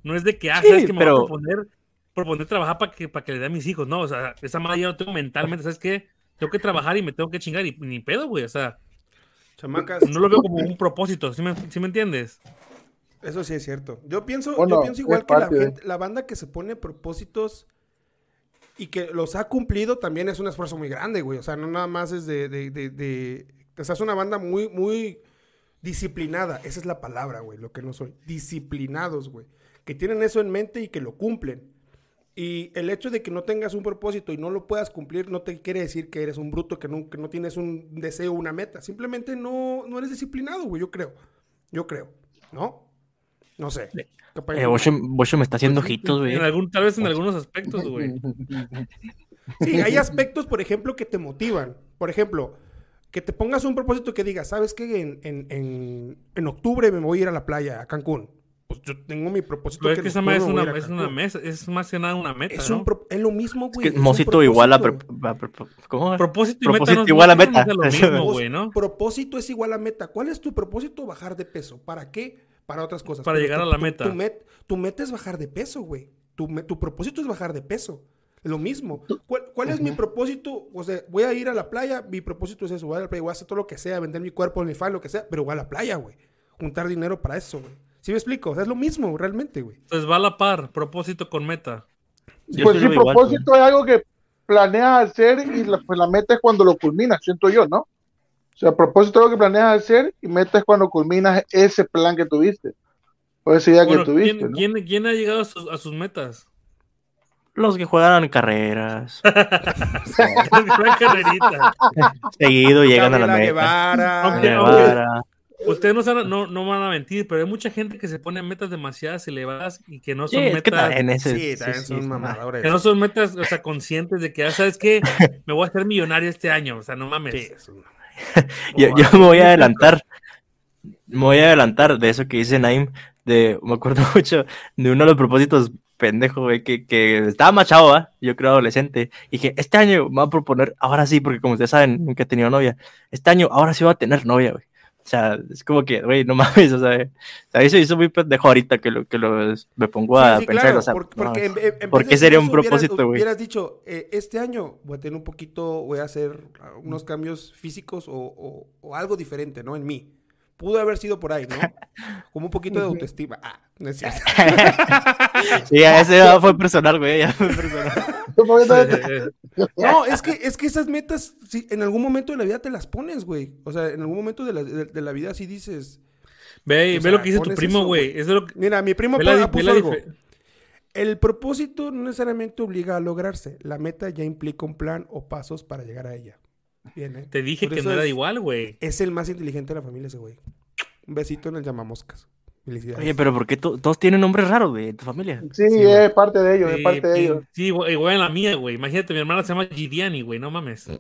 No es de que, ah, Sí, sabes que me pero- voy a proponer, proponer trabajar para que, para que le dé a mis hijos. No, o sea, esa madre ya lo tengo mentalmente, ¿sabes qué? Tengo que trabajar y me tengo que chingar y ni pedo, güey. O sea, Chamacas, no lo veo como un propósito, ¿sí me, sí me entiendes? Eso sí es cierto. Yo pienso, Bueno, yo pienso igual que la, gente- la banda que se pone propósitos y que los ha cumplido también es un esfuerzo muy grande, güey. O sea, no nada más es de, de, de, de- O sea, es una banda muy, muy disciplinada. Esa es la palabra, güey, lo que no soy. Disciplinados, güey. Que tienen eso en mente y que lo cumplen. Y el hecho de que no tengas un propósito y no lo puedas cumplir no te quiere decir que eres un bruto, que no, que no tienes un deseo, una meta. Simplemente no, no eres disciplinado, güey, yo creo. Yo creo. ¿No? No sé. Eh, me está haciendo ojitos, güey. En algún, tal vez en algunos aspectos, güey. Sí, hay aspectos, por ejemplo, que te motivan. Por ejemplo, que te pongas un propósito que digas, ¿sabes qué? En, en, en, en octubre me voy a ir a la playa, a Cancún. Pues yo tengo mi propósito. Pero es en que esa es una, es una mesa, es más que nada una meta, Es, ¿no? un pro- es lo mismo, güey. Es que es Mosito igual a... propósito. pre- a pre- ¿Cómo? Propósito y meta Propósito no, igual a no meta. es lo mismo, güey, ¿no? Propósito es igual a meta. ¿Cuál es tu propósito? Bajar de peso. ¿Para qué? Para otras cosas. Para llegar tu- a la meta. Tu, met- tu meta es bajar de peso, güey. Tu, tu propósito es bajar de peso. Lo mismo. ¿Cuál, cuál es mi propósito? O sea, voy a ir a la playa. Mi propósito es eso. Voy a la playa. Voy a hacer todo lo que sea. Vender mi cuerpo en mi fan, lo que sea. Pero voy a la playa, güey. Juntar dinero para eso, güey. ¿Sí me explico? O sea, es lo mismo, realmente, güey. Entonces va a la par, propósito con meta. Yo Pues sí igual, propósito es algo que planeas hacer y la, pues la meta es cuando lo culminas, siento yo, ¿no? O sea, propósito es algo que planeas hacer y meta es cuando culminas ese plan que tuviste. O esa idea Bueno, que tuviste, ¿quién, ¿no? quién- quién ha llegado a sus, a sus metas? Los que juegan carreras. Seguido llegan a la meta. Ustedes no, saben- no, no van a mentir, pero hay mucha gente que se pone metas demasiadas elevadas y que no Sí, son es que metas. también ese. Sí, también son sí, mamadores. Que no son metas, o sea, conscientes de que, ya sabes que me voy a hacer millonario este año, o sea, no mames. Yo, yo me voy a adelantar. Me voy a adelantar de eso que dice Naim. De, me acuerdo mucho de uno de los propósitos pendejo, güey, que, que estaba machado, ¿va? Yo creo adolescente. Y dije, este año me voy a proponer, ahora sí, porque como ustedes saben, nunca he tenido novia. Este año, ahora sí voy a tener novia, güey. O sea, es como que, güey, no mames, o sea, eso hizo muy pendejo ahorita que, lo, que lo, me pongo a Sí, sí, pensar, claro, o sea, porque, no, porque en- en- ¿por qué sería un hubieras- propósito, güey? Hubieras dicho, eh, este año voy a tener un poquito, voy a hacer ah, unos cambios físicos o, o- o algo diferente, ¿no? En mí. Pudo haber sido por ahí, ¿no? Como un poquito de autoestima. Ah, no es cierto. Sí, ese ya fue personal, güey, ya fue personal. No, es que, es que esas metas, sí, en algún momento de la vida te las pones, güey. O sea, en algún momento de la, de, de la vida sí dices. Ve, O ve sea, lo que dice tu primo, eso, güey. Es de lo que. Mira, mi primo la puso algo. El propósito no necesariamente obliga a lograrse. La meta ya implica un plan o pasos para llegar a ella. Bien, ¿eh? Te dije Por que no era es- igual, güey. Es el más inteligente de la familia ese güey. Un besito en el llamamoscas. Felicidades. Oye, pero ¿por qué to- todos tienen nombres raros, güey, en tu familia? Sí, es parte de ellos, es parte de ellos. Sí, igual en la mía, güey. Imagínate, mi hermana se llama Gidiani, güey, no mames.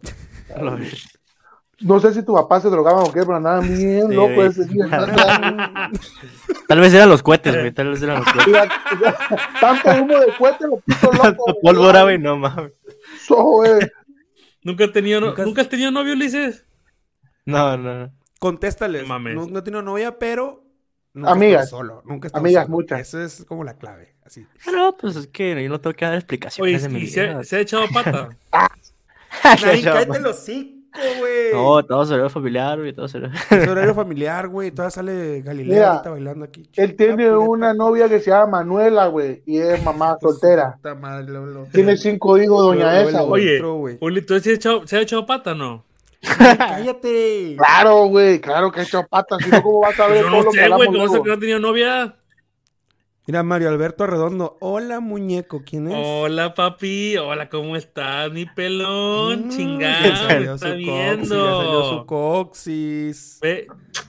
No sé si tu papá se drogaba o qué, pero nada, bien Sí, loco ese día. Tal vez eran los cohetes, güey, tal vez eran los cohetes. Mira, Tanto humo de cohete lo puso loco. Pólvora, güey, no mames. So, güey. ¿Nunca, has tenido no- Nunca- ¿Nunca has tenido novio, Ulises? No, no, no. Contéstales. No mames. No, no he tenido novia, pero. Nunca Amigas. estado solo. Nunca he estado Amigas, solo. muchas. Esa es como la clave. Así. Ah, No, pues es que yo no tengo que dar Oye, explicaciones de mi ¿y se, vida. ha- se ha echado pata? Nadie, cállate el hocico, güey. No, todo será familiar, güey, todo. Es horario familiar, güey. Todavía sale Galilea Mira, ahorita bailando aquí. Él tiene Ah, una novia que se llama Manuela, güey, y es mamá soltera. Puta madre, lo- lo- Tiene cinco hijos, doña esa, güey. Oye. Uli, ¿tú se ha echado, se ha echado pata o no? Cállate. Claro, güey, claro que ha hecho patas, si no, ¿cómo vas a ver Yo todo no sé, güey, ¿cómo que no ha tenido novia? Mira, Mario Alberto Arredondo. Hola, muñeco. ¿Quién es? Hola, papi. Hola, ¿cómo estás, mi pelón? Mm, ya Chingado, salió su está coxis, ya salió su viendo. coxis.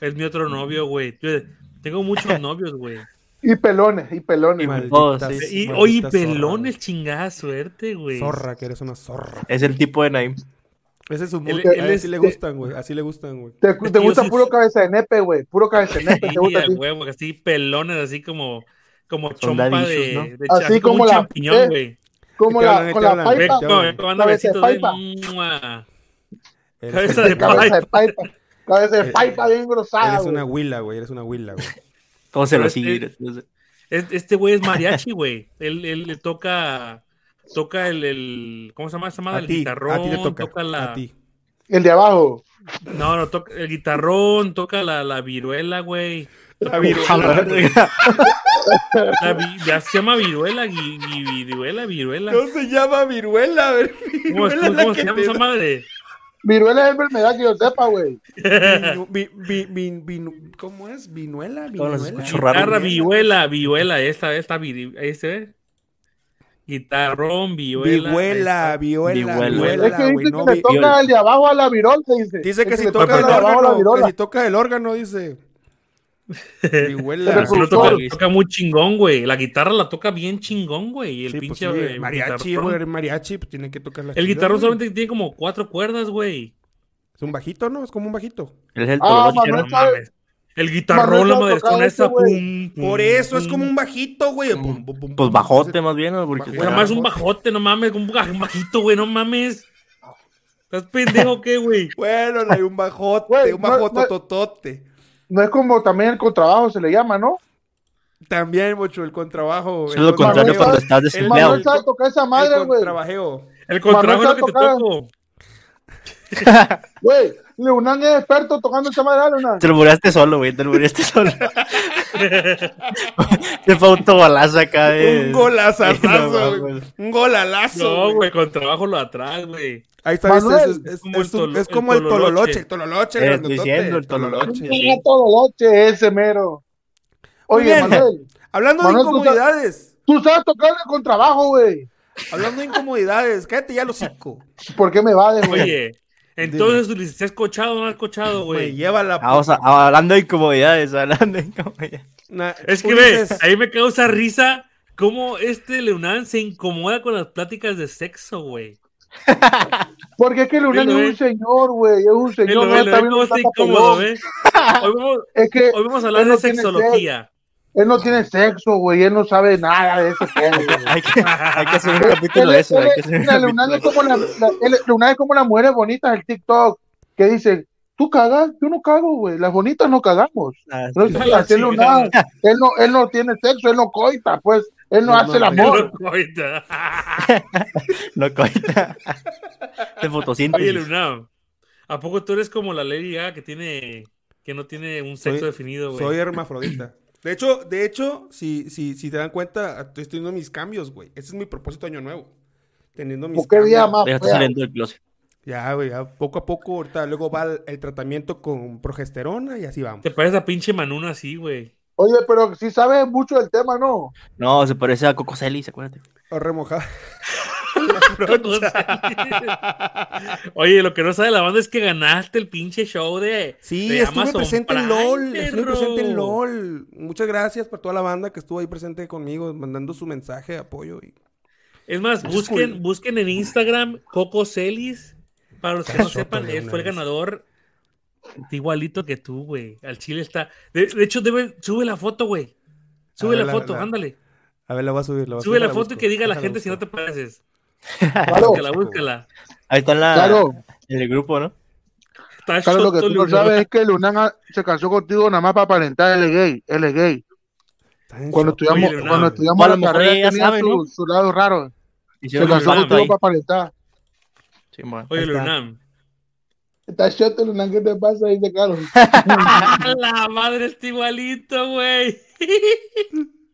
Es mi otro novio, güey. Yo tengo muchos novios, güey. Y pelones, y pelones, güey. Oh, sí. Y, oye, zorra, pelones, chingada suerte, güey. Zorra, que eres una zorra. Es el tipo de Naim. Ese es su mood. él Así es- le gustan, güey. Así le gustan, güey. Te, gusta puro cabeza de nepe, güey. Puro cabeza de nepe, Sí, te gusta así. huevo, así pelones, así como, como chompa de, ¿no? de- Así así como como un la- champiñón, eh, güey. Como ¿Qué te la, hablan? con ¿Qué la hablan? Paipa. manda Cabeza de besitos de paipa. Cabeza de Cabeza de paipa. paipa. Cabeza de paipa bien grosada, Eres una huila, güey. Eres una huila, güey. ¿Cómo se lo este- sigue? No Este güey es mariachi, güey. Él, él le toca. Toca el, el. ¿Cómo se llama esa madre? A El ti, guitarrón. a ti te toca. la. A ti. El de abajo. No, no, toca el guitarrón, toca la, la viruela, güey. La viruela. la vi- ya se llama viruela, gui- gui- viruela, viruela. No se llama viruela, a ver. ¿Cómo, Viruela es cómo se llama te esa madre? Viruela es enfermedad que yo sepa, güey. Vi- vi- ¿Cómo es? ¿Vinuela? ¿Cómo los ¿Vinuela? escucho raro? Guitarra, vihuela, vihuela, esta, esta, vi- ahí se ve. Guitarrón, vihuela. Vihuela, ahí vihuela, Vihuela. vihuela, Es que dice que le toca el de abajo a la virola, dice. Dice que Es si toca el el de abajo a la órgano, si toca el órgano, dice. Está. Vihuela. Pero Sí, lo toca, muy chingón, güey. La guitarra la toca bien chingón, güey. El Sí, pues pinche sí, eh, mariachi, güey, mariachi, pues tiene que tocar la El guitarrón solamente tiene como cuatro cuerdas, güey. Es un bajito, ¿no? Es como un bajito. Es el Ah, ¿no? No mames. El guitarrón, Manuel la madre, con eso, esa, pum, pum, Por eso es como un bajito, güey. Pues pum. bajote más bien, ¿no? Porque Nada más Pues un bajote. no mames, un ba- un bajito, güey, no mames. ¿Estás pendejo o qué, güey? Bueno, hay un bajote, un bajote totote. No es como también el contrabajo se le llama, ¿no? También, mucho, el contrabajo. Es el lo contrario contrabajeo, cuando estás el desempleado. Manuel sabe tocar esa El madre, güey. contrabajeo. El contrabajo es lo Manuel que te sabe toco. Güey, Leonán es experto tocando esa madre, Leonán. Te lo muriaste solo, güey. Te lo muriaste solo. Te fue autobalazo acá de. Un golazazazo, No, güey. Un golalazo. No, güey. güey, con trabajo lo atrás, güey. Ahí está, Manuel, es, es- es- como el es un- es como el el tololoche, tololoche. el tololoche, el Eh, grandotote, diciendo el tololoche. Sí. Ah, todo loche, ese mero. Oye, bien. Manuel, Hablando Manuel, de tú incomodidades, tú sabes tocar el contrabajo, güey. hablando de incomodidades, cállate ya los cinco. ¿Por qué me vades, güey? Oye, entonces, Ulises, ¿has cochado o no has cochado, Güey, lleva la... Vamos a, hablando de incomodidades, hablando de incomodidades. Es que Ulises, ve, ahí me causa risa cómo este Leonán se incomoda con las pláticas de sexo, güey. Porque es que Leonán Velo, es un señor, güey. Es un señor. Velo, no velo, está ve viendo cómo está tanta incómodo, pelón. ¿eh? Hoy vamos, Es que hoy vamos a hablar de sexología. Él no tiene sexo, güey. Él no sabe nada de ese pedo. Hay que, hay que hacer un capítulo de eso. él- Hay que hacer un mira, Leonardo es como la, la- él- Leonardo es como las mujeres bonitas del TikTok que dicen, tú cagas, yo no cago, güey. Las bonitas no cagamos. Ah, No sí. Él no, él no tiene sexo, él no coita, pues. Él no, No, hace no, el amor. Coita. No coita. De Oye, fotosíntesis. Leonardo, ¿a poco tú eres como la Lady Gaga que tiene que no tiene un sexo Soy- definido, güey? Soy hermafrodita. De hecho, de hecho, si, si, si te dan cuenta, estoy teniendo mis cambios, güey. Ese es mi propósito de año nuevo. Teniendo mis ¿Por qué día cambios. más Ya saliendo del closet. Ya, güey, ya poco a poco, ahorita luego va el, el tratamiento con progesterona y así vamos. Te pareces a pinche Manuna así, güey. Oye, pero si sabes mucho del tema, ¿no? No, se parece a Coco Celis, acuérdate. O Oye, lo que no sabe la banda es que ganaste el pinche show de. Sí, de estuve Amazon presente en Prime, LOL. Estuve presente en LOL. Muchas gracias por toda la banda que estuvo ahí presente conmigo, mandando su mensaje de apoyo. Y... Es más, busquen, busquen en Instagram Coco Celis. Para los que no sepan, él fue el ganador. Igualito que tú, güey. Al chile está. De, de hecho, debe, sube la foto, güey. Sube A ver, la la- foto, la- ándale. A ver, la voy a subir. La voy a Sube subir, la foto y que diga a la gente si no te pareces. Claro, Búscala, búscala. Ahí está en la, claro. en el grupo, ¿no? Está Claro, lo que tú no sabes es que Leonán se casó contigo nada más para aparentar, él es gay, él es gay. Cuando estudiamos, Leonardo. cuando estudiamos la carrera tenía sabe, su, ¿no? su lado raro. Se casó contigo ahí. para aparentar. Sí, bueno. Oye, Ahí está. Choto, Leonán, ¿qué te pasa? Dice Carlos. La madre está igualito, güey.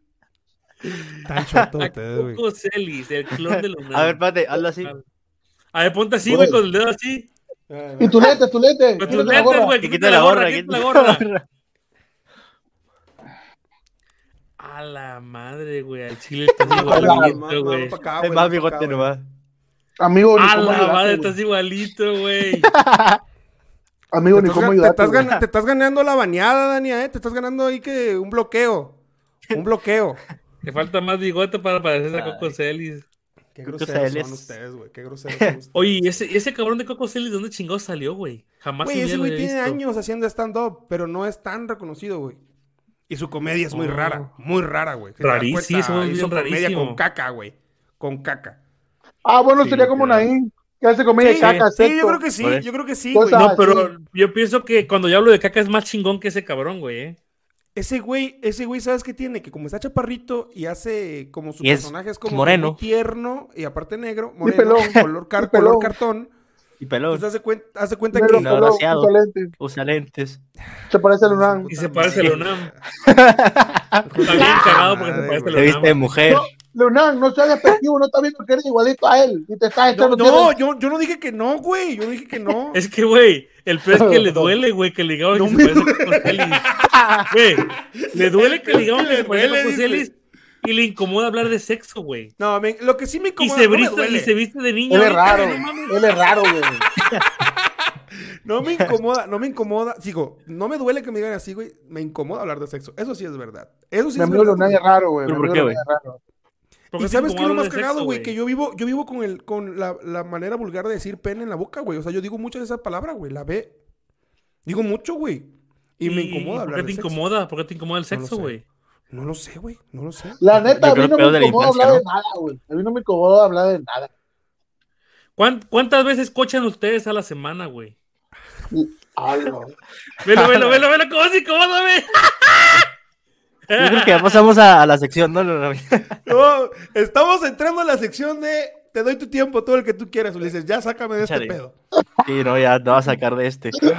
A ustedes, güey. Coco Celis, el clon de Leonardo. A ver, espérate, hazlo así. A ver, ponte así, güey, con el dedo así. Y tu lente, tu lente. Con lentes, gorra. güey. Que Quítate la gorra, quita la gorra. A la madre, güey. Al chile estás igualito, güey. Es más bigote nomás. Amigo, ni A cómo la madre, estás igualito, güey. Amigo, Te ni estás, cómo ayudarte. te estás ganando la bañada, Dania, ¿eh? Te estás ganando ahí que un bloqueo. Un bloqueo. Te falta más bigote para parecer a Coco Celis. Qué groseros son ustedes, güey. Qué groseros son ustedes. Oye, ¿y ese, ese cabrón de Coco Celis, ¿dónde chingados salió, güey? Jamás Güey, ese güey tiene visto. años haciendo stand-up, pero no es tan reconocido, güey. Y su comedia es muy Oh. rara, muy rara, güey. Si Rarísimo, cuenta, hizo comedia rarísimo. con caca, güey. Con caca. Ah, bueno, Sí, sería como claro. Naín. que hace comida Sí, de caca, sí, yo creo que sí, yo creo que sí, güey. No, pero sí. yo pienso que cuando yo hablo de caca es más chingón que ese cabrón, güey. Ese güey, ese güey, ¿sabes qué tiene? Que como está chaparrito y hace como su Y personaje es como moreno. muy tierno y aparte negro, Y moreno, pelón. color, car- Y pelón. color cartón. Y pelón. Pues hace cuenta, hace cuenta Negro, que no, pelón, usa lentes. Usa lentes. Se parece a Lunán. Y se parece a la UNAM. Está bien cagado porque se parece a güey. la Te viste de UNAM. mujer. No, Lunán, no seas despectivo, no estás viendo que eres igualito a él. Y te estás No, echando no, yo, yo no dije que no, güey. Yo dije que no. Es que, güey, el pez que le duele, güey, que le digan No que me se Celis. Güey, le duele que le se parece a duele, dice. Celis y le incomoda hablar de sexo, güey. No, me- lo que sí me Y incomoda. se, no, me viste, duele. y se viste de niño. Él es ahorita, raro. no. Él es raro, güey. No me incomoda, no me incomoda. Digo, no me duele que me digan así, güey. Me incomoda hablar de sexo. Eso sí es verdad. Eso sí es verdad. Güey. es raro, güey. Mi ¿Pero por qué, Lunán es raro. ¿Por qué Y sabes qué es lo más cagado, güey, que yo vivo, yo vivo con el, con la, la manera vulgar de decir pene en la boca, güey. O sea, yo digo mucho de esa palabra, güey. La B. Digo mucho, güey. Y me incomoda ¿Por qué te de sexo. incomoda? ¿Por qué te incomoda el sexo, güey? No lo sé, güey. No lo sé. La neta, a mí no me incomoda hablar de nada, güey. A mí no me incomoda hablar de nada. ¿Cuán- ¿Cuántas veces cochan ustedes a la semana, güey? Velo, velo, velo, velo, cómo se incomoda, güey. Yo creo que ya pasamos a, a la sección, ¿no? No, estamos entrando a la sección de te doy tu tiempo, todo el que tú quieras, Ulises. Ya sácame de este pedo. Sí, no, ya te vas a sacar de este. Sección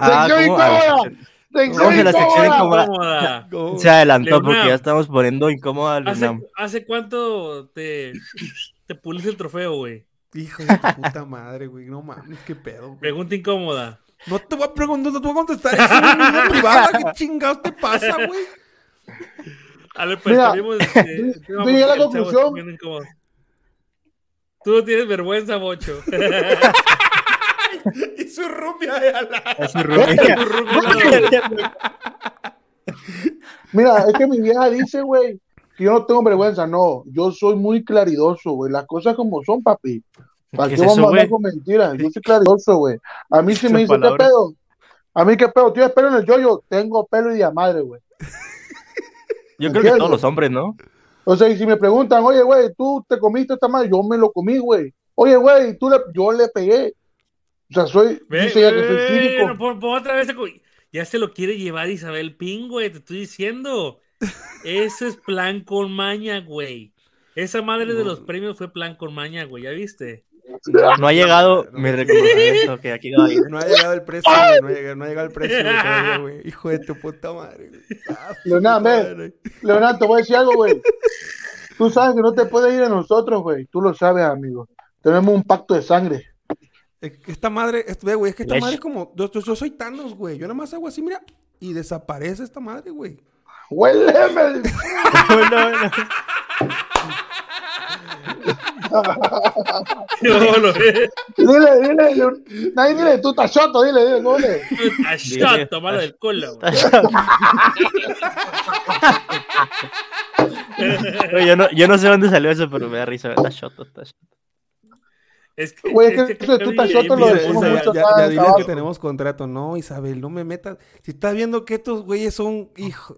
Ah, ¿cómo? La incómoda. sección. Sección Vamos a la sección incómoda. Se adelantó porque ya estamos poniendo incómoda al ¿Hace. ¿Hace cuánto te, te puliste el trofeo, güey? Hijo de tu puta madre, güey. No mames, qué pedo, güey. Pregunta incómoda. No te voy a preguntar, no te voy a contestar. Es una vida privada. ¿Qué chingados te pasa, güey? A ver, pues Mira, este, yo- yo llegué a la conclusión-. Tú no tienes vergüenza, bocho. Y su rubia de ala. Es mi rubia. Mira, es que mi vieja dice, güey, que yo no tengo vergüenza. No, yo soy muy claridoso, güey. Las cosas como son, papi. ¿Para ¿Qué qué, es vamos eso, a hablar con mentiras? Yo soy claridoso, güey. A mí si me dice, palabra. ¿qué pedo? A mí, ¿qué pedo? ¿Tienes pelo en el yoyo? Tengo pelo y de madre, güey. Yo creo que todos los hombres, ¿no? O sea, y si me preguntan, oye, güey, tú te comiste esta madre, yo me lo comí, güey. Oye, güey, tú le, yo le pegué. O sea, soy, Ve, dice ella que soy ve, cínico. pon otra vez. Ya se lo quiere llevar Isabel Ping, güey. Te estoy diciendo. Eso es plan con maña, güey. Esa madre de los premios fue plan con maña, güey. ¿Ya viste? No ha llegado mi reconocimiento que aquí. No ha llegado el precio, güey. No ha llegado, no ha llegado el precio, güey, todavía, güey. Hijo de tu puta madre, güey. Ah, Leonardo. Leonardo, te voy a decir algo, güey. Tú sabes que no te puedes ir a nosotros, güey. Tú lo sabes, amigo. Tenemos un pacto de sangre. Es que Esta madre, es- ve, güey, es que esta Leche. madre es como. Yo, yo- yo soy Thanos, güey. Yo nada más hago así, mira. Y desaparece esta madre, güey. ¡Huéleme! No, no, no. No, no. Dile, dile, nadie dile, tú estás choto, dile, dile. A shot, tomalo del culo. yo, no, yo no sé dónde salió eso, pero me da risa. Está shot, está shot. Es que, Güey, es que eso de tú estás choto lo Isa- decimos Isa, mucho ya, ya diles que tenemos contrato. No, Isabel, no me metas. Si estás viendo que estos güeyes son hijos.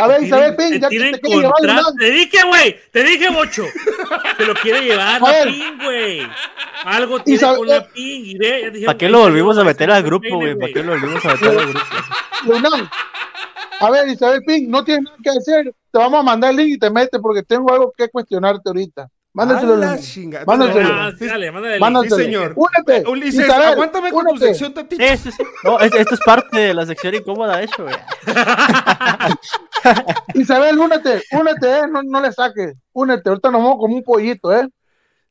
A ver, Isabel Pin, ya que tienen te quiere llevar. Te dije, güey. Te dije, bocho. Te lo quiere llevar A la ping, güey. Algo tiene Isabel- con la. Y ve, ya dijeron, ¿Para qué lo volvimos a meter al grupo, güey? ¿Para qué lo volvimos a meter al grupo? Leonardo. A ver, Isabel Pin, no tienes nada que hacer. Te vamos a mandar el link y te metes porque tengo algo que cuestionarte ahorita. Mándaselo. Mándaselo. Ah, dale, mándale el Mándaselo. Sí, señor. Únete. Ulises, Isabel, aguántame con tu sección tantito. No, es- esto es parte de la sección incómoda, de hecho, güey. Isabel, únete, únete, eh, no, no le saques. Únete, ahorita nos vamos como un pollito, ¿eh?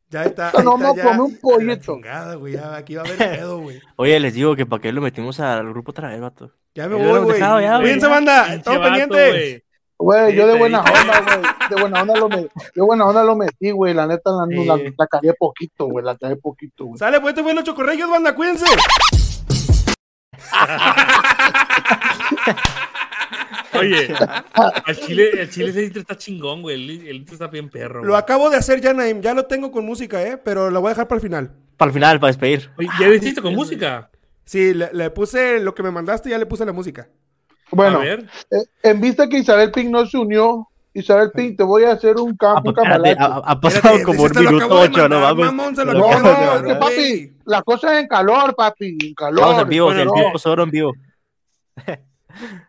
Ya está. No, ahí no, está, no, ya. come un pollito. A la chingada, güey. Ya, aquí va a haber pedo, güey. Oye, les digo que para qué lo metimos al grupo otra vez, vato. Ya me voy, güey. dejado ya, güey. Cuídense, banda. Estamos pendientes. Güey. Yo de buena onda, güey. De buena onda lo metí. De buena onda lo metí, güey. La neta la, Sí. la, la cagué poquito, güey. La cagué poquito, güey. Sale, pues este fue los chocorregios, banda. Cuídense. Oye, al chile, el chile ese intro está chingón, güey. El, el intro está bien perro. Lo güey. acabo de hacer ya, Naim. Ya lo tengo con música, ¿eh? Pero lo voy a dejar para el final. Para el final, para despedir. Oye, ¿Ya lo hiciste con música? Sí, le, le puse lo que me mandaste y ya le puse la música. Bueno, eh, en vista que Isabel Pink no se unió Isabel Pink, te voy a hacer un, Ah, cambalache. ha, pasado como un minuto ocho, no mamón, No, vamos, no, es que papi, la cosa es en calor, papi, en calor. Estamos en vivo, Bueno, el no. tiempo sobra en vivo.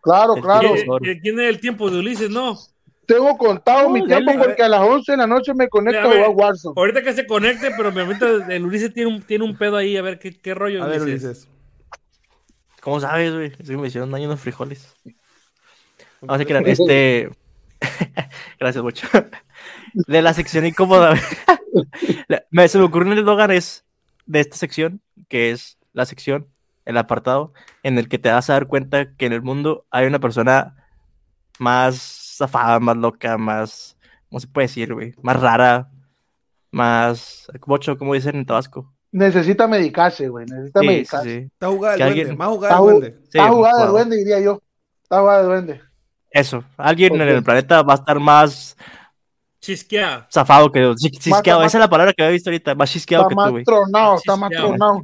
Claro, claro. ¿Quién, es el tiempo de Ulises? No. Tengo contado No, mi tiempo porque a las 11 de la noche me conecto A ver. Warzone. Ahorita que se conecte, pero me el Ulises tiene un, tiene un pedo ahí. A ver qué, qué rollo. A ver, Ulises? Ulises. ¿Cómo sabes, güey? Es que me hicieron daño unos frijoles. Vamos a crear este. Gracias mucho. De la sección incómoda. Me, se me ocurrió un eslogan es de esta sección, que es la sección, el apartado, en el que te vas a dar cuenta que en el mundo hay una persona más zafada, más loca, más. ¿Cómo se puede decir, güey? Más rara, más. Bocho, como dicen en Tabasco. Necesita medicarse, güey. Necesita Sí, medicarse. sí. Está jugada el duende, alguien- más jugada ju- duende. Sí, está jugada de jugado. duende, diría yo. Está jugada de duende. Eso. Alguien en el planeta va a estar más Chisquea. zafado que chis- chisqueado. Esa es la palabra que había visto ahorita. Más chisqueado Está que más tú, güey. tronado, está más Chisqueado. tronado.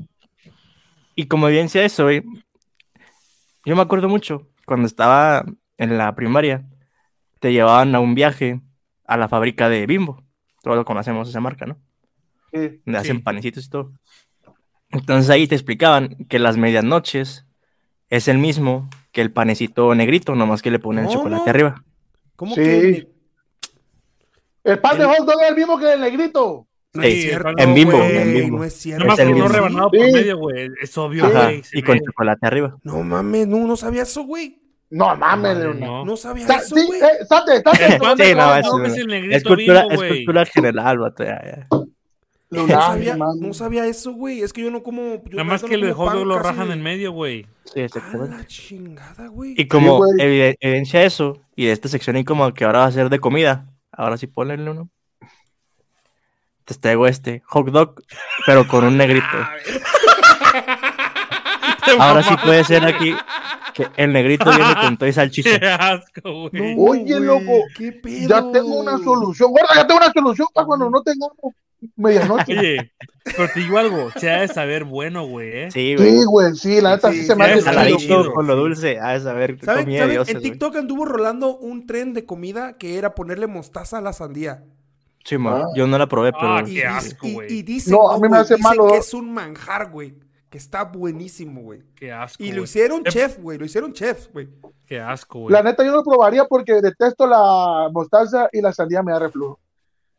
Y como evidencia de eso, güey, yo me acuerdo mucho cuando estaba en la primaria, te llevaban a un viaje a la fábrica de Bimbo. Todos lo conocemos esa marca, ¿no? Sí. Hacen Sí. panecitos y todo. Entonces ahí te explicaban que las medianoches es el mismo que el panecito negrito, nomás que le ponen el chocolate arriba. ¿Cómo Sí. que? El pan de El- hot dog es el mismo que el negrito. No Sí, es cierto, en Bimbo, güey, en Bimbo. No es cierto. Nomás Es el uno rebanado por Sí. medio, güey. Es obvio, güey. se y con ve. chocolate arriba. No mames, no, no sabía eso, güey. No mames, no. No sabía Sa- eso, sí, eh, Sate, sate. El pan de Sí, no, es el Es cultura, Bimbo, es cultura general, vato, ya, ya. No sabía, mano. no sabía eso, güey. Es que yo no como. yo Nada más no que el de como hot dog pan lo rajan de- en medio, güey. Sí, exactamente. la chingada, güey. Y como güey. evidencia de eso, y de esta sección incómoda que ahora va a ser de comida, ahora sí ponle uno. Te traigo este hot dog, pero con un negrito. Ahora sí puede ser aquí que el negrito viene con todo y salchicha. Qué asco, güey. No, Oye, güey, loco, ¿Qué pedo? Ya tengo una solución. Gorda, ya tengo una solución para cuando no tengamos medianoche. Oye, pero te digo algo, se ha de saber bueno, güey, ¿eh? Sí, güey. Sí, güey, sí, la neta sí, Sí, se me hace con lo dulce, a saber ¿Saben? comida de ¿saben? dioses, En. TikTok anduvo rolando un tren de comida que era ponerle mostaza a la sandía. Sí, man, Ah. yo no la probé, pero Ah, Y, qué asco, y- güey. y dicen, No, a mí me güey, hace dicen malo. que es un manjar, güey. Que está buenísimo, güey. Qué asco, Y lo hicieron Eh, chef, güey. Lo hicieron chef, güey. Qué asco, güey. La neta yo no lo probaría porque detesto la mostaza y la sandía me da reflujo.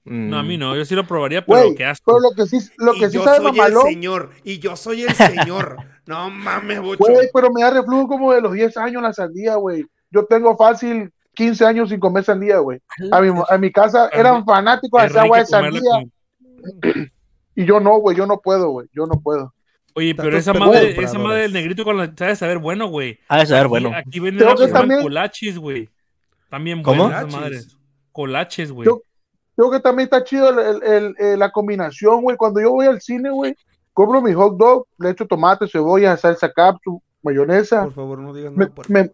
Mm. No, a mí no, yo sí lo probaría, pero Güey, qué asco. pero lo que sí, lo y que sí yo sabe soy mamalón, el señor. Y yo soy el señor. no mames, bocho. güey, pero me da reflujo como de los 10 años la sandía, güey. Yo tengo fácil 15 años sin comer sandía, güey. A mi, a mi casa eran fanáticos de Es esa agua de sandía con- y yo no, güey, yo no puedo, güey, yo no puedo. Oye, pero esa madre, esa madre del negrito con la sabe saber bueno, güey. Ha de saber Aquí- bueno. Aquí venden se llaman también- colachis, güey. También ¿Cómo? buenas esas Colachis. madres. Colaches, güey. Yo- Creo que también está chido el- el- el- el- la combinación, güey. Cuando yo voy al cine, güey, compro mi hot dog, le echo tomate, cebolla, salsa capsu, mayonesa. Por favor, no digas Me, nada. por- me-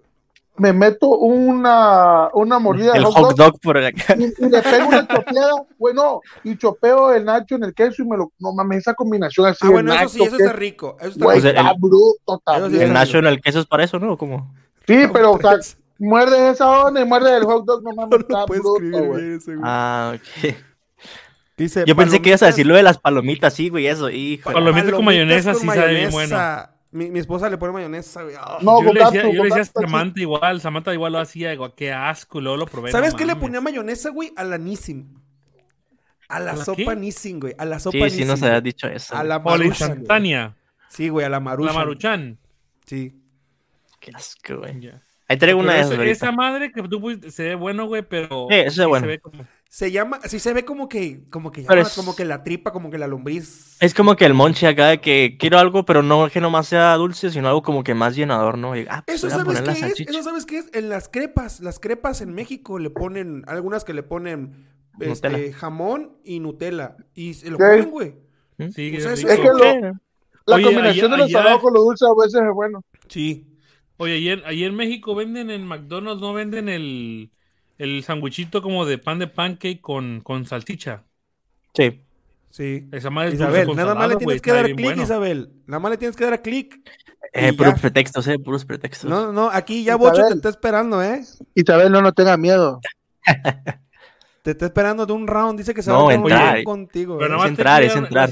me meto una, una mordida de El hot, hot dog, dog por acá. y, y le pego una chopeada, bueno, y chopeo el nacho en el queso y me lo. No mames, esa combinación así. Ah, bueno, eso nacho, sí, eso queso, está rico. Eso está Güey, está bruto también. El Nacho en el queso es para eso, ¿no? Como Sí, pero o sea, muerde esa onda y muerde el hot dog, no mames, No está bruto, escribir güey. bien ese, güey. Ah, ok. Dice, Yo pensé que ibas a palomitas- decir lo de las palomitas, sí, güey, eso, hijo. de la- Palomita con mayonesa con sí sabe bien mayonesa. Mi, mi esposa le pone mayonesa, güey. Ah. No, yo con le decía, yo le decía a sí. Samantha igual, Samantha igual lo hacía, digo, qué asco, luego lo probé. ¿Sabes no qué le ponía mayonesa, güey? A la Nissin. A la ¿A la sopa qué? Nissin, güey. A la sopa Sí, Nissin. sí nos güey. habías dicho eso. A güey. la maruchan. güey. Sí, güey, a la maruchan. la maruchan. Sí. Qué asco, güey. Ahí traigo una de esas esa, madre que tú se ve bueno, güey, pero. Sí, eso es bueno. Se ve como... Se llama, sí se ve como que, como que llama, es- como que la tripa, como que la lombriz. Es como que el monche acá de que quiero algo, pero no que nomás sea dulce, sino algo como que más llenador, ¿no? Y, ah, pues Eso sabes qué es, eso sabes qué es, en las crepas, las crepas en México le ponen, algunas que le ponen este, jamón y Nutella y se lo ¿Qué? comen, güey. Sí, Pues es que lo-. La Oye, combinación allá- de lo allá- salado con lo dulce a veces es bueno. Sí. Oye, ayer, ayer en México venden en McDonald's, no venden el, el sandwichito como de pan de pancake con, con salchicha. Sí. Sí. Esa madre es Isabel, nada más le tienes que dar clic, bueno. Isabel. Nada más le tienes que dar a clic. Eh, puros ya. pretextos, eh, puros pretextos. No, no, aquí ya Isabel. Bocho te está esperando, ¿eh? Isabel, no, no tenga miedo. Te está esperando de un round. Dice que se No, va a entrar. contigo. Pero nomás ten entrar, es cuidado, entrar.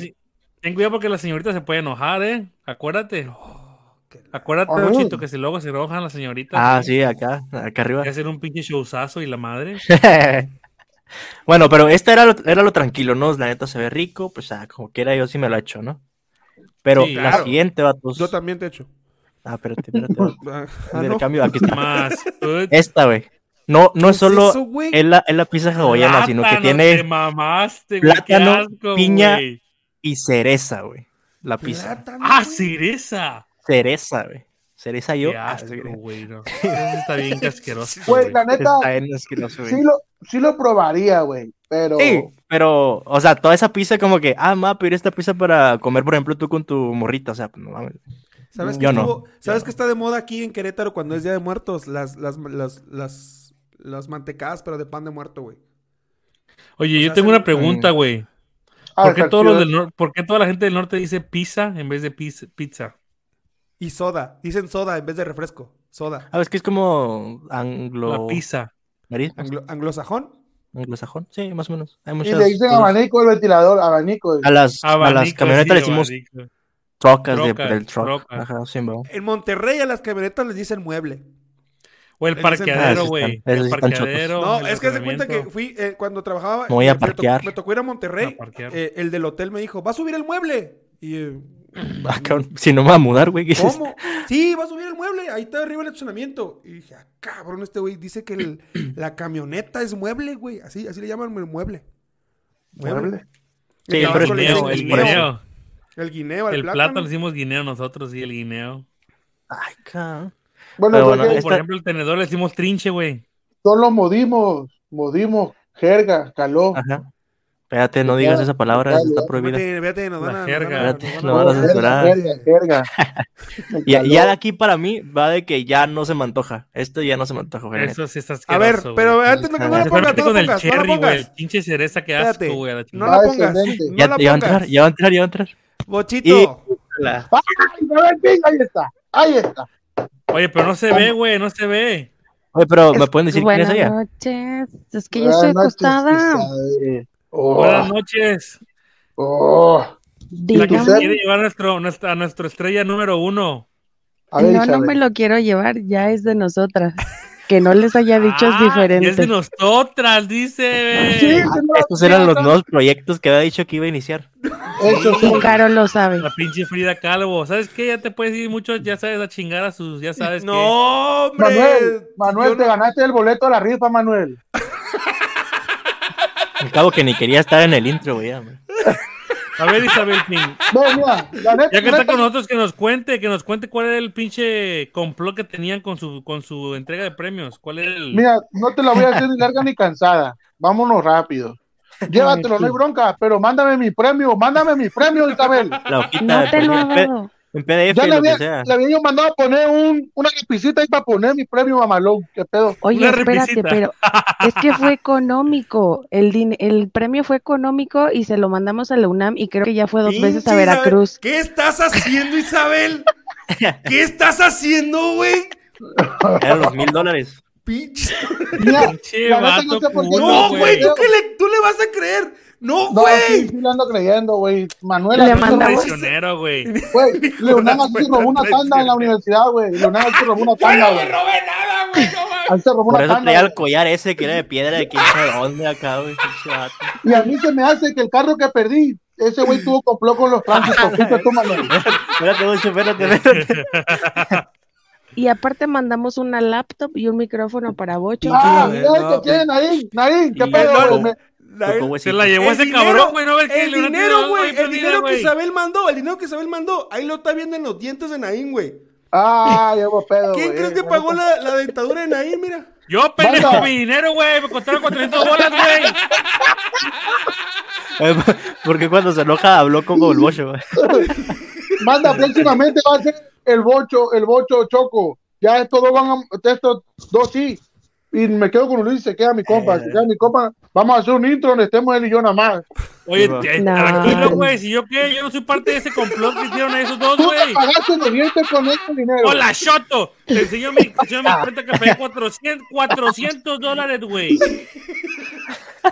Ten cuidado porque la señorita se puede enojar, ¿eh? Acuérdate. Acuérdate, Ah. Ochito, que si luego se enojan las señoritas. Ah, sí, acá, acá arriba. Hay que hacer un pinche showzazo y la madre. bueno, pero este era lo, era lo tranquilo, ¿no? La neta se ve rico, pues ah, como quiera yo sí me lo he hecho, ¿no? Pero Sí, la claro. siguiente, vatos. Yo también te echo. Ah, espérate, espérate. Ah, cambio, aquí está. Más. put- Esta, güey. No, no ¿Qué es solo eso, es la, es la pizza hawaiana, sino que tiene Te mamaste, güey. plátano, asco, piña, güey. y cereza, güey. La pizza. Plátano, Ah, cereza. Cereza, güey. Cereza yo. Qué asco, sí, güey. No. Eso está bien asqueroso. Güey, la neta, Está bien asqueroso, güey. sí lo, sí lo probaría, güey. Pero. Sí, pero, o sea, toda esa pizza como que, ah, me voy a pedir esta pizza para comer, por ejemplo, tú con tu morrita, o sea, pues no mames. ¿Sabes, Yo qué no. estuvo- ¿Sabes qué está de moda aquí en Querétaro cuando es Día de Muertos? Las, las, las, las, las mantecadas, pero de pan de muerto, güey. Oye, O yo sea, tengo se- una pregunta, güey. Ah, ¿Por qué, está todos los chido. del nor- ¿Por qué toda la gente del norte dice pizza en vez de pizza? Y soda. Dicen soda en vez de refresco. Soda. Ah, es que es como anglo... La pizza. Anglo- ¿Anglosajón? anglosajón, sí, más o menos. Hay Y muchas le dicen abanico al ventilador, abanico. A las, a las camionetas sí, le decimos abanico. trocas de- del truck. trocas. Ajá, sí, bro. En Monterrey a las camionetas les dicen mueble. O el parqueadero, Ah, güey. El parqueadero. No, el es que se cuenta que fui eh, cuando trabajaba. Me voy a me- me tocó- parquear. Me tocó ir a Monterrey. A eh, el del hotel me dijo, ¿va a subir el mueble? Y eh, Ah, cabrón, si no me va a mudar, güey. ¿Cómo? Sí, va a subir el mueble. Ahí está arriba el estacionamiento. Y dije, ah, cabrón, este güey dice que el- la camioneta es mueble, güey. Así, así le llaman el mueble. Mueble. Sí, El pero es le guineo, es el eso. guineo. El guineo, al El plátano. plátano le decimos guineo nosotros, sí, el guineo. Ay, cabrón. Bueno, Pero porque bueno, O Esta- por ejemplo, el tenedor le decimos trinche, güey. son los modismos, modismos, jerga, caló. Ajá. Espérate, no digas esa palabra, Dale, está prohibida. Vete, nos van a... Espérate, nos no van a- censurar. jerga, jerga. Y Caló. ya de aquí para mí va de que ya no se me antoja. Esto ya no se me antoja, güey. Eso sí está A ver, güey. pero antes no, que no Se pongas, no con la el cherry, güey. El pinche cereza, Espérate, asco, güey. a la No la pongas, ya, la ya va a entrar, ya va a entrar, ya va a entrar. Bochito, La- ¡Ay, a ver, venga, ahí está! Ahí está. Oye, pero no se ve, güey, no se ve. Oye, pero ¿me pueden decir quién es Buenas ella? noches. Es que yo Buenas estoy acostada. Oh, Buenas noches. oh. La que quiere llevar a nuestro, nuestra, a nuestro estrella número uno. A ver, No, no me lo quiero llevar, ya es de nosotras. Que no les haya dicho es Ah, diferente. Es de nosotras, dice. Sí, no, Estos eran los nuevos proyectos que había dicho que iba a iniciar. Eso sí. Caro lo sabe. La pinche Frida Calvo. ¿Sabes qué? Ya te puedes ir mucho, ya sabes, a chingar a sus, ya sabes no, hombre. Manuel, Manuel, Yo te no- ganaste el boleto a la rifa, Manuel. Cabo que ni quería estar en el intro, güey. ya, güey. que... A ver, Isabel Ping. No, mira, la neta, Ya que está neta, con nosotros, que nos cuente, que nos cuente cuál era el pinche complot que tenían con su, con su entrega de premios. ¿Cuál era el...? Mira, no te la voy a hacer ni larga ni cansada. Vámonos rápido. Llévatelo, no hay bronca, pero mándame mi premio, mándame mi premio, Isabel. La hojita No de te lo dado. En PDF, Ya le lo que había, sea. le había yo mandado a poner un, una lapicita ahí para poner mi premio mamalón. ¿Qué pedo? Oye, Una espérate, repisita. pero es que fue económico. El, din- el premio fue económico y se lo mandamos a la UNAM y creo que ya fue dos veces a Veracruz. Isabel, ¿Qué estás haciendo, Isabel? ¿Qué estás haciendo, güey? Eran los mil dólares. Pinche. Mira, Pinche la neta vato no güey. güey, ¿tú, qué le, tú le vas a creer. No, No, sí, güey. sí le ando creyendo, güey. Manuel, Le robó- Traicionero, güey. Güey, Leonardo se robó una tanda en la universidad, güey. Leonardo se robó una tanda, no güey. robé nada, güey. No se robó Por eso tanda. traía el güey. collar ese que era de piedra de quién sabe dónde acá, güey. Y a mí se me hace que el carro que perdí, ese güey tuvo complot con los Manuel. Espérate, espérate, espérate. Y aparte mandamos una laptop y un micrófono para Bocho. Ah, güey, mira no, el que tiene, Naín, ¿qué pedo, güey? La- Se la llevó el ese dinero- cabrón, güey. No El Leonardo dinero, güey. El dinero que. Isabel mandó. El dinero que Isabel mandó. Ahí lo está viendo en los dientes de Naín, güey. Ah, llevo pedo, ¿Quién güey. crees que pagó la, la dentadura de Naín? Mira. Yo, pendejo, mi dinero, güey. Me costaron 400 bolas, güey. Porque cuando se enoja habló como el bocho, güey. Manda, próximamente va a ser el bocho, el bocho choco. Ya estos dos van a, estos dos sí. Y me quedo con Luis y se queda mi compa. Se queda mi compa. Vamos a hacer un intro donde estemos él y yo nada más. Oye, No. tranquilo, güey. Si yo qué, yo no soy parte de ese complot que hicieron esos dos, Tú güey. te pagaste de dientes con este dinero. Hola, Shoto. Te enseño mi, te enseño mi cuenta que pagué 400, 400 dólares, güey.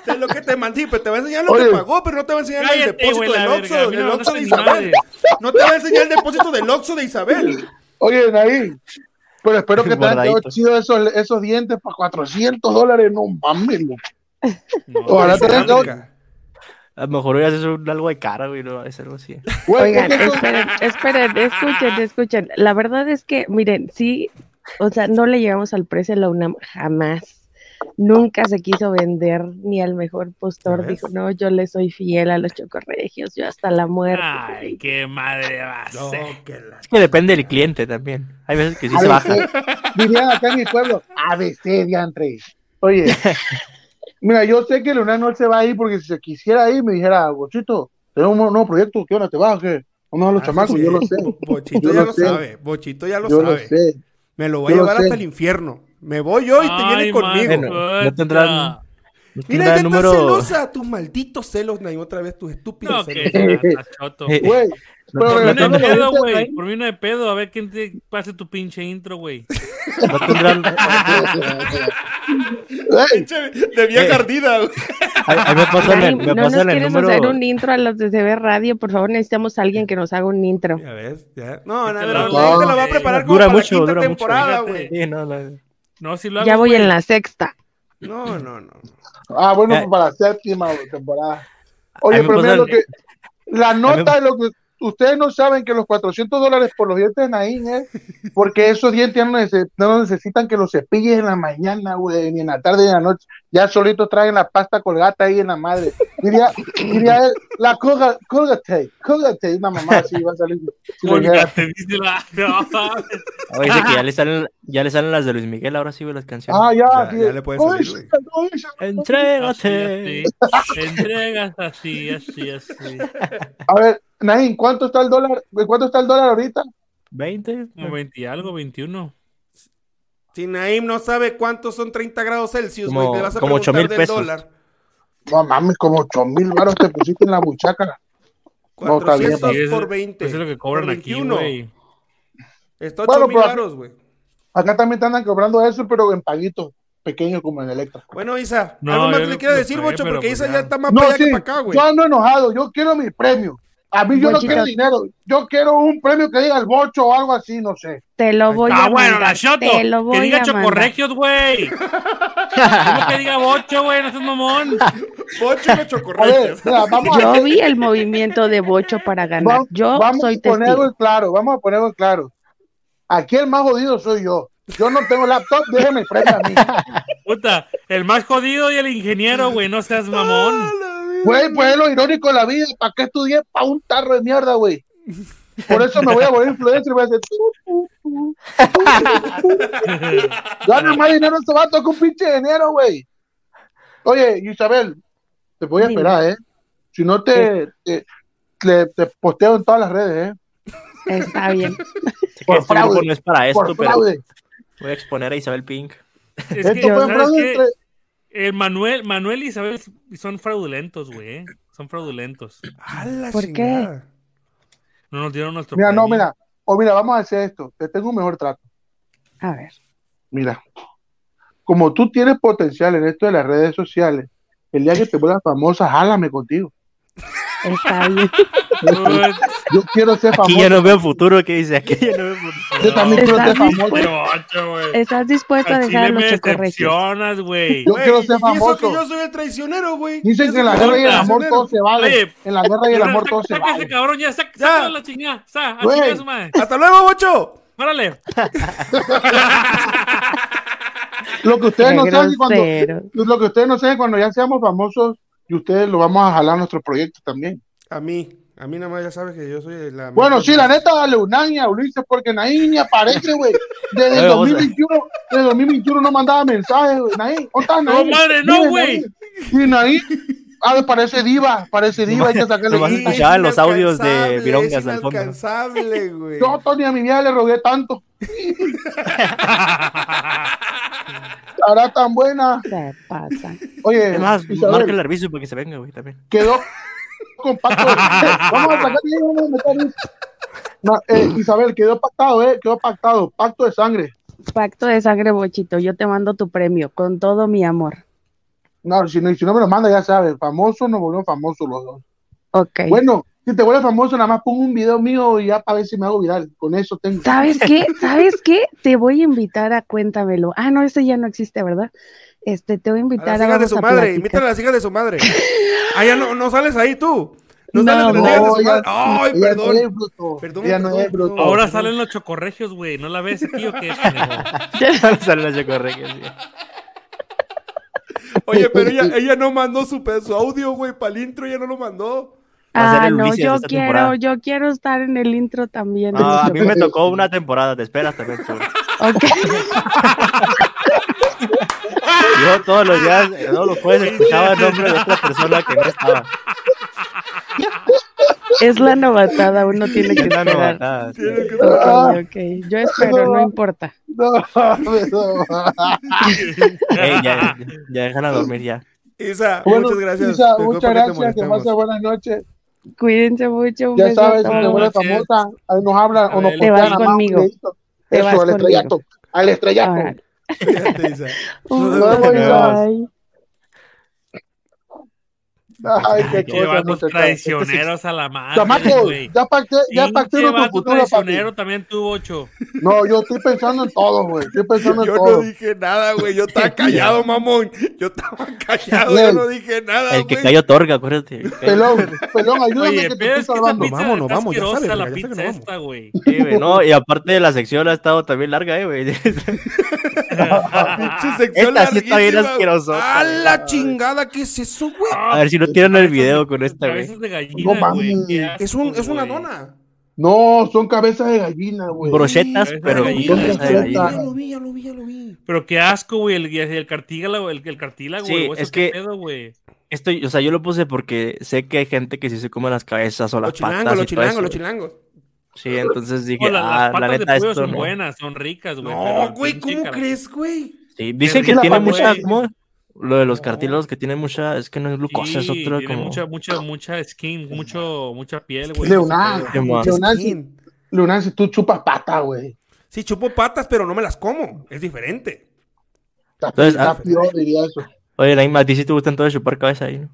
Te lo que te mandé, pero te va a enseñar lo Oye. que pagó, pero no te va a enseñar el depósito del Oxxo, a del Oxxo de Isabel. madre. No te va a enseñar el depósito del Oxxo de Isabel. Oye, ahí. Pero espero que te hayan quedado chido esos, esos dientes para 400 dólares. No mames. No, Ojalá te hayan quedado. A lo mejor hoy haces un- algo de cara, güey, no, es algo así. Oigan, ¿por qué no- esperen, esperen, escuchen, escuchen. La verdad es que, miren, sí, o sea, no le llegamos al precio de la UNAM jamás. Nunca se quiso vender ni al mejor postor. Dijo, no, yo le soy fiel a los chocorregios, yo hasta la muerte. Ay, qué madre va a No, ser. que la... Es que depende del cliente también. Hay veces que sí se baja. Dirían acá en mi pueblo, ABC, diantre. Oye, mira, yo sé que Luna no se va a ir porque si se quisiera ir me dijera, Bochito, tenemos un nuevo proyecto, ¿qué hora te vas? ¿Qué? Vamos a los Ah, chamacos, sí, yo lo sé. Bo- Bochito Yo ya lo sé. sabe. Bochito ya lo Yo lo sabe. sé. Me lo voy a Yo lo llevar hasta el infierno. Me voy yo y te viene conmigo. Bueno, no tendrán- No Mira, ya número. celosa. Tus malditos celos, Nay, otra vez tus estúpidos No, celos. que. Eh, Güey, no Por mí no lo pedo, güey. Por mí no hay pedo. A ver quién te pase tu pinche intro, güey. No tendrán. De vieja Eh. ardida. güey. Ahí, me pasan el, me no nos el número. hacer un intro a los de CB Radio, por favor, necesitamos a alguien que nos haga un intro. Ya ves, ya. No, no, no, lo la hago. gente la va a preparar como Dura para mucho, la quinta dura mucho. temporada, Fíjate. güey. Sí, no, no. No, si lo hago. Ya voy güey. en la sexta. No, no, no. Ah, bueno, Eh. para la séptima güey, temporada. Oye, pero mira lo que. La nota de lo que. Ustedes no saben que los 400 dólares por los dientes de Naín es porque esos dientes ya no, nece- no necesitan que los cepilles en la mañana, güey, ni en la tarde ni en la noche. Ya solitos traen la pasta colgata ahí en la madre. Diría, diría él, la colga, colgate, colgate, una mamá así va a salir. Si Colgate, dice la. No. Ahora dice que ya le salen, ya le salen las de Luis Miguel, ahora sí ve las canciones. ah, ya, Ya, ya le puede salir. Oye, oye, Entrégate. Así, así. Entregas así, así, así. A ver, Naín, ¿cuánto está el dólar? ¿Cuánto está el dólar ahorita? 20. Como 20 y algo, 21. Si Naim no sabe cuántos son 30 grados Celsius, Como- güey, le vas a como ocho preguntar mil del pesos. dólar. No mames, como 8 mil baros te pusiste en la buchaca. No, está bien, 400 Sí, es- por 20. Eso es lo que cobran aquí, 21. güey. Está Bueno, 8 mil baros, güey. Acá también te andan cobrando eso, pero en paguitos pequeños como en Electra. Bueno, Isa, No, algo más que le lo- quiero decir, Bocho, pero porque pues Isa ya. ya está más No, para allá sí, que para acá, güey. yo ando enojado, yo quiero mi premio. A mí yo no quiero dinero, yo quiero un premio que diga el bocho o algo así, no sé. Te lo voy a Ah, bueno, mandar. la Shoto. Te lo voy Que diga chocorregios, güey. ¿Cómo que diga bocho, güey? No seas mamón. Bocho A chocorregios. ver, mira, Yo vi el movimiento de Bocho para ganar. va- Yo vamos soy a poner algo testigo. en claro, vamos a poner algo en claro. Aquí el más jodido soy yo. Yo no tengo laptop, déjeme el premio a mí. Puta, el más jodido y el ingeniero, güey. No seas mamón. Güey, pues es lo irónico de la vida. ¿Para qué estudié? Para un tarro de mierda, güey. Por eso me voy a volver influencer y voy a tu. Gana más dinero este vato que un pinche dinero, güey. Oye, Isabel, te voy a Dime. esperar, ¿eh? Si no te, te, te- te posteo en todas las redes, ¿eh? Está bien. Por fraude, no es para esto, Por pero fraude. Voy a exponer a Isabel Pink. Es que, entre- El Manuel, Manuel y Isabel son fraudulentos, güey. ¿eh? Son fraudulentos. ¿Por qué? No nos dieron nuestro Mira, no, mira. O mira, vamos a hacer esto. Te tengo un mejor trato. A ver. Mira, como tú tienes potencial en esto de las redes sociales, el día que te vuelvas famosa, jálame contigo. Está bien. Yo quiero ser famoso. Aquí ya no veo futuro, ¿qué dice? Aquí ya no veo futuro. Yo también quiero ser famoso. ¿Estás dispuesto a dejar a los decepcionas, güey. Yo quiero ser y eso que famoso. yo soy el traicionero, güey. Dicen que en la yo guerra y el amor todo se vale. En la guerra y el amor todo se Saca ese vale. cabrón, ya saca la chingada. Hasta luego, Bocho. Párale. Lo que ustedes no saben cuando, lo que ustedes no saben cuando ya seamos famosos y ustedes lo vamos a jalar a nuestro proyecto también. A mí. A mí nada más ya sabes que yo soy la... Bueno, sí, la neta, dale un año a Ulises porque Naín ni aparece, güey. Desde el Oye, vamos a- 2021, desde el 2021 no mandaba mensajes, güey. Naín, ¿dónde está No, madre, no, güey. Y Naín, ah, parece diva, parece diva, hay que sacarle el escuchaba los audios de Virongas es al fondo. inalcanzable, güey. Yo, Tony, a mi vieja le rogué tanto. Estará tan buena. Se pasa. Oye, Además, marca el aviso para que se venga, güey, también. quedó compacto. Vamos a sacar vamos a meter. No, eh, Isabel, quedó pactado, eh, quedó pactado, pacto de sangre. Pacto de sangre, Bochito. Yo te mando tu premio con todo mi amor. No, si no, si no me lo manda, ya sabes. Famoso, nos volvemos famosos los dos. Ok. Bueno, si te vuelves famoso, nada más pongo un video mío y ya para ver si me hago viral. Con eso tengo. ¿Sabes qué? ¿Sabes qué? Te voy a invitar a Cuéntamelo. Ah, no, ese ya no existe, ¿verdad? Este, te voy a A invitar las a, hijas de su a madre, platicar. invítale a las hijas de su madre. Ah, ya no, no sales ahí tú. No, No, sales con las hijas de su ella- madre. Ay, ella perdón. no bruto. Perdón, no perdón, es bruto. perdón. Ahora salen los chocorregios, güey. ¿No la ves aquí o qué? pendejo? Sale la chocorregia, sí. Oye, pero ella, ella no mandó su, su audio, güey, para el intro, ella no lo mandó. Va Ah, no, yo quiero, temporada. yo quiero estar en el intro también. No, a mí me tocó una temporada, te esperas también tú. Ok. Yo todos los días, eh, todos los jueves escuchaba el nombre de otra persona que no estaba. Es la novatada, uno tiene que Es la esperar. novatada, sí. Que- Ah. Ok, ok. Yo espero, no importa. No, no. Ey, ya, ya dejan a dormir ya. Isa, Bueno, muchas gracias. Isa, muchas gracias. Que pase buenas noches. Cuídense mucho. Un Ya beso a sabes, si te todos. vuelves noches. famosa, ahí nos hablan o nos Te vas conmigo. Te Eso, vas al conmigo. estrellato. Al estrellato. Ah, Isa. Nos vemos, Isa. bye. Ay, qué Qué cosa, vatos muchachos. traicioneros a la madre, Chamacos, güey. ya pacté, ya pacté vato futuro, papi. traicionero también tuvo ocho. No, yo estoy pensando en todo, güey. Estoy pensando en Yo no todo. dije nada, güey. Yo estaba callado, mamón. Yo estaba callado, yo no dije nada, El que cayó otorga, acuérdate. Pelón, pelón, ayúdame Oye, que te estoy que salvando. pizza Vámonos, está vamos, ya sabes, la que pizza vamos. esta, güey. Sí, no, y aparte de la sección ha estado también larga, eh, güey. Pinche sección Esta sí está bien asquerosota, ¡A la chingada! ¿Qué es eso, güey? A ver si no tiran el video con esta, güey. Cabezas de gallina, No mames. Es, un, es una dona. No, son cabezas de gallina, güey. Brochetas, pero de con gallina. cabeza de Brocheta. Ya lo vi, ya lo vi, ya lo vi. Pero qué asco, güey, el, el cartílago, el, el cartílago, Sí, güey. es que- pedo, güey. Esto, o sea, yo lo puse porque sé que hay gente que sí se come las cabezas o las Los chilangos, patas los chilangos, los chilangos. Sí, entonces dije, No, la- ah, las la patas neta de esto son no. buenas, son ricas, güey. No, güey, ¿cómo crees, güey? Sí, dicen que tiene mucha. Lo de los cartílagos que tiene mucha, es que no es glucosa, es Sí, otro tiene como... mucha, mucha, mucha skin, mucho, mucha piel, güey. Leonardo. Leonardo. Leonardo, tú chupas pata, güey. Sí, chupo patas, pero no me las como. Es diferente. Está, Entonces, está ah, peor, diría eso. Oye, Naima, a ti sí te gustan todo de chupar cabeza ahí, ¿no?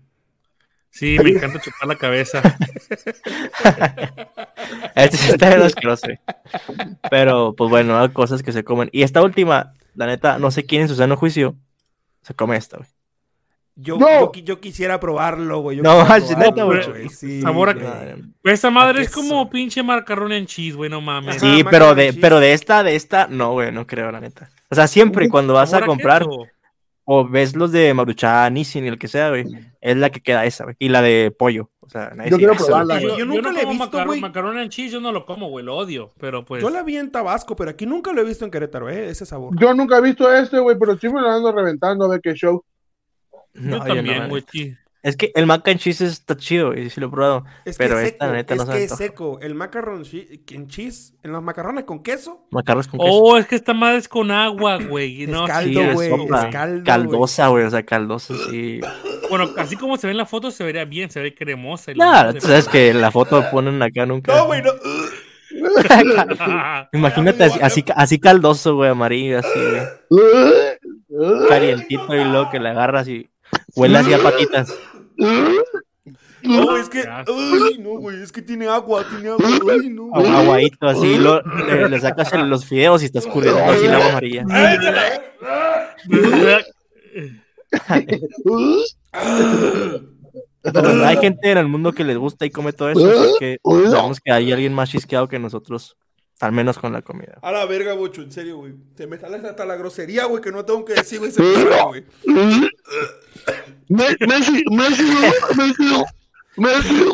Sí, me encanta chupar la cabeza. Este sí está asqueroso, güey. Pero, pues bueno, hay cosas que se comen. Y esta última, la neta, no sé quién en su sano juicio se come esta, güey. Yo, No. yo, qui- yo quisiera probarlo, güey. Yo No, neta, güey. Sí, Sabor a-. Esa madre ¿A es como eso? pinche macarrón en cheese, güey, no mames. Sí, pero de, pero de esta, de esta, no, güey, no creo, la neta. O sea, siempre cuando vas a comprar queso. O ves los de Maruchan, y el que sea, güey, es la que queda esa, güey. Y la de pollo. O sea, nadie Yo quiero eso, probarla, güey. Yo- Yo, yo yo nunca no la he visto, güey. macarrón en cheese, yo no lo como, güey, lo odio. Pero pues. Yo la vi en Tabasco, pero aquí nunca lo he visto en Querétaro, ¿eh? Ese sabor. Yo nunca he visto este, güey, pero sí me lo ando reventando a ver qué show. No, yo yo no, también, güey. neta. Es que el mac and cheese está chido, y sí lo he probado. Es pero que es esta, seco, neta, no es se que es seco. El macarrón en cheese, en los macarrones con queso, Macarrones con queso. Oh, es que esta madre es con agua, güey. y Es No, caldo, sí, es güey, es caldo, Caldosa, güey, o sea, caldosa, sí. Bueno, así como se ve en la foto, se vería bien, se ve cremosa. la- tú sabes que la foto ponen acá nunca. No, güey, no. Imagínate así, así, así caldoso, güey, amarillo, así, güey. Calientito y luego que le agarras y huele así a patitas. No, es que. Ay, no, güey, es que tiene agua, tiene agua. Ay, no. Agu- Aguadito así, luego le, le sacas los fideos y está escurriendo así la agua amarilla. Pero hay gente en el mundo que les gusta y come todo eso, así que sabemos que hay alguien más chisqueado que nosotros, al menos con la comida. A la verga, bocho, en serio, güey. Se me sale hasta la grosería, güey, que no tengo que decir, güey. Se me sale, güey. Me- Messi, Messi, Messi, Messi.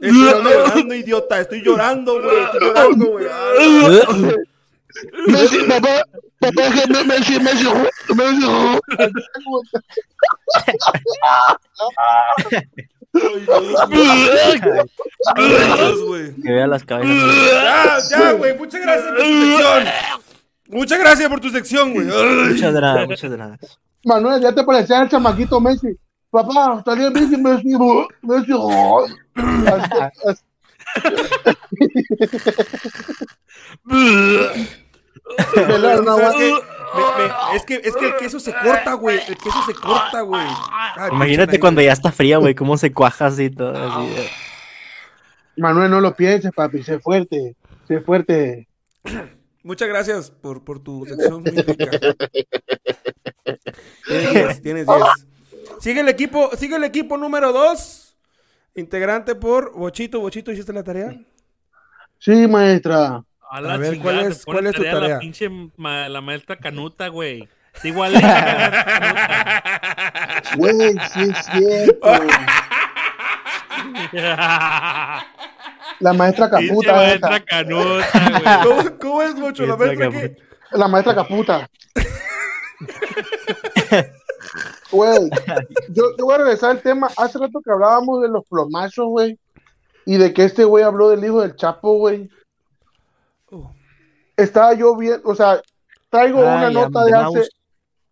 Estoy llorando, idiota. Estoy llorando, güey. Estoy llorando, güey. Messi, papá, papá, que me- Messi, Messi, Messi. Que vea las cabezas. Ya, ya, güey. Muchas gracias por tu sección. Muchas gracias por tu sección, güey. Muchas nada, muchas nada. Manuel, ya te parecía el chamaquito Messi. Papá, estaría Messi, Messi, Messi. Así- así- Pelón, no ¿Sabes aguanta. qué? Me- me- es, que, es que el queso se corta, güey. El queso se corta, güey. Ay, Imagínate cuando ya está fría, güey, cómo se cuaja así todo. Así. Manuel, no lo pienses, papi, sé fuerte, sé fuerte. Muchas gracias por, por tu sección muy rica. Tienes 10, tienes 10. Sigue el equipo, sigue el equipo número 2. Integrante por Bochito. Bochito, ¿hiciste la tarea? Sí, maestra. A, la A ver, chingada, ¿cuál te es- cuál es tu tarea tarea? La pinche ma- la maestra Canuta, güey. Igual la. Güey, sí es cierto. La maestra caputa maestra esa. Canuta, güey. ¿Cómo, cómo es, Bocho? La maestra que... La maestra caputa. Güey, yo, yo voy a regresar al tema. Hace rato que hablábamos de los plomazos, güey. Y de que este güey habló del hijo del Chapo, güey. Estaba yo bien, o sea, traigo una nota de hace, mouse.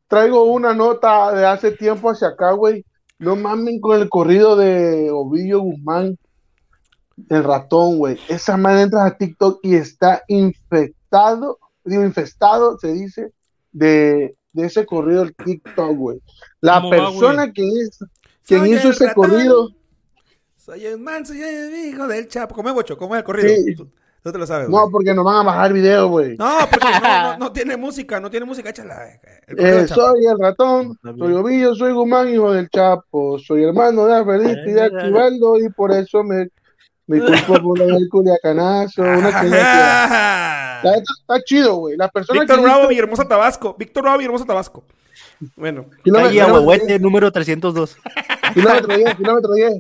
traigo una nota de hace tiempo hacia acá, güey. No mamen con el corrido de Ovidio Guzmán, el ratón, güey. Esa madre entras a TikTok y está infectado, digo, infestado, se dice, de, de ese corrido del TikTok, güey. La ¿Cómo va, persona que hizo, quien Soy hizo el ese ratón. corrido, Soy el man, soy el hijo del Chapo. ¿Cómo es, Bocho? ¿Cómo es el corrido? Sí. Tú, tú te lo sabes, no, porque nos van a bajar video, güey. No, porque no, no, no tiene música, no tiene música, échala. El Eh, del Chapo. soy el ratón, Está soy Ovillo, soy Guzmán, hijo del Chapo, soy hermano de Afelito y de Aquivaldo y por eso me, me culpo por del culiacanazo. Una neta está chido, güey. La persona Víctor que Bravo, hizo- Villahermosa, Tabasco. Víctor Bravo, Villahermosa, Tabasco. Bueno, Calle Ahuehuete, número 302. kilómetro 10, kilómetro 10.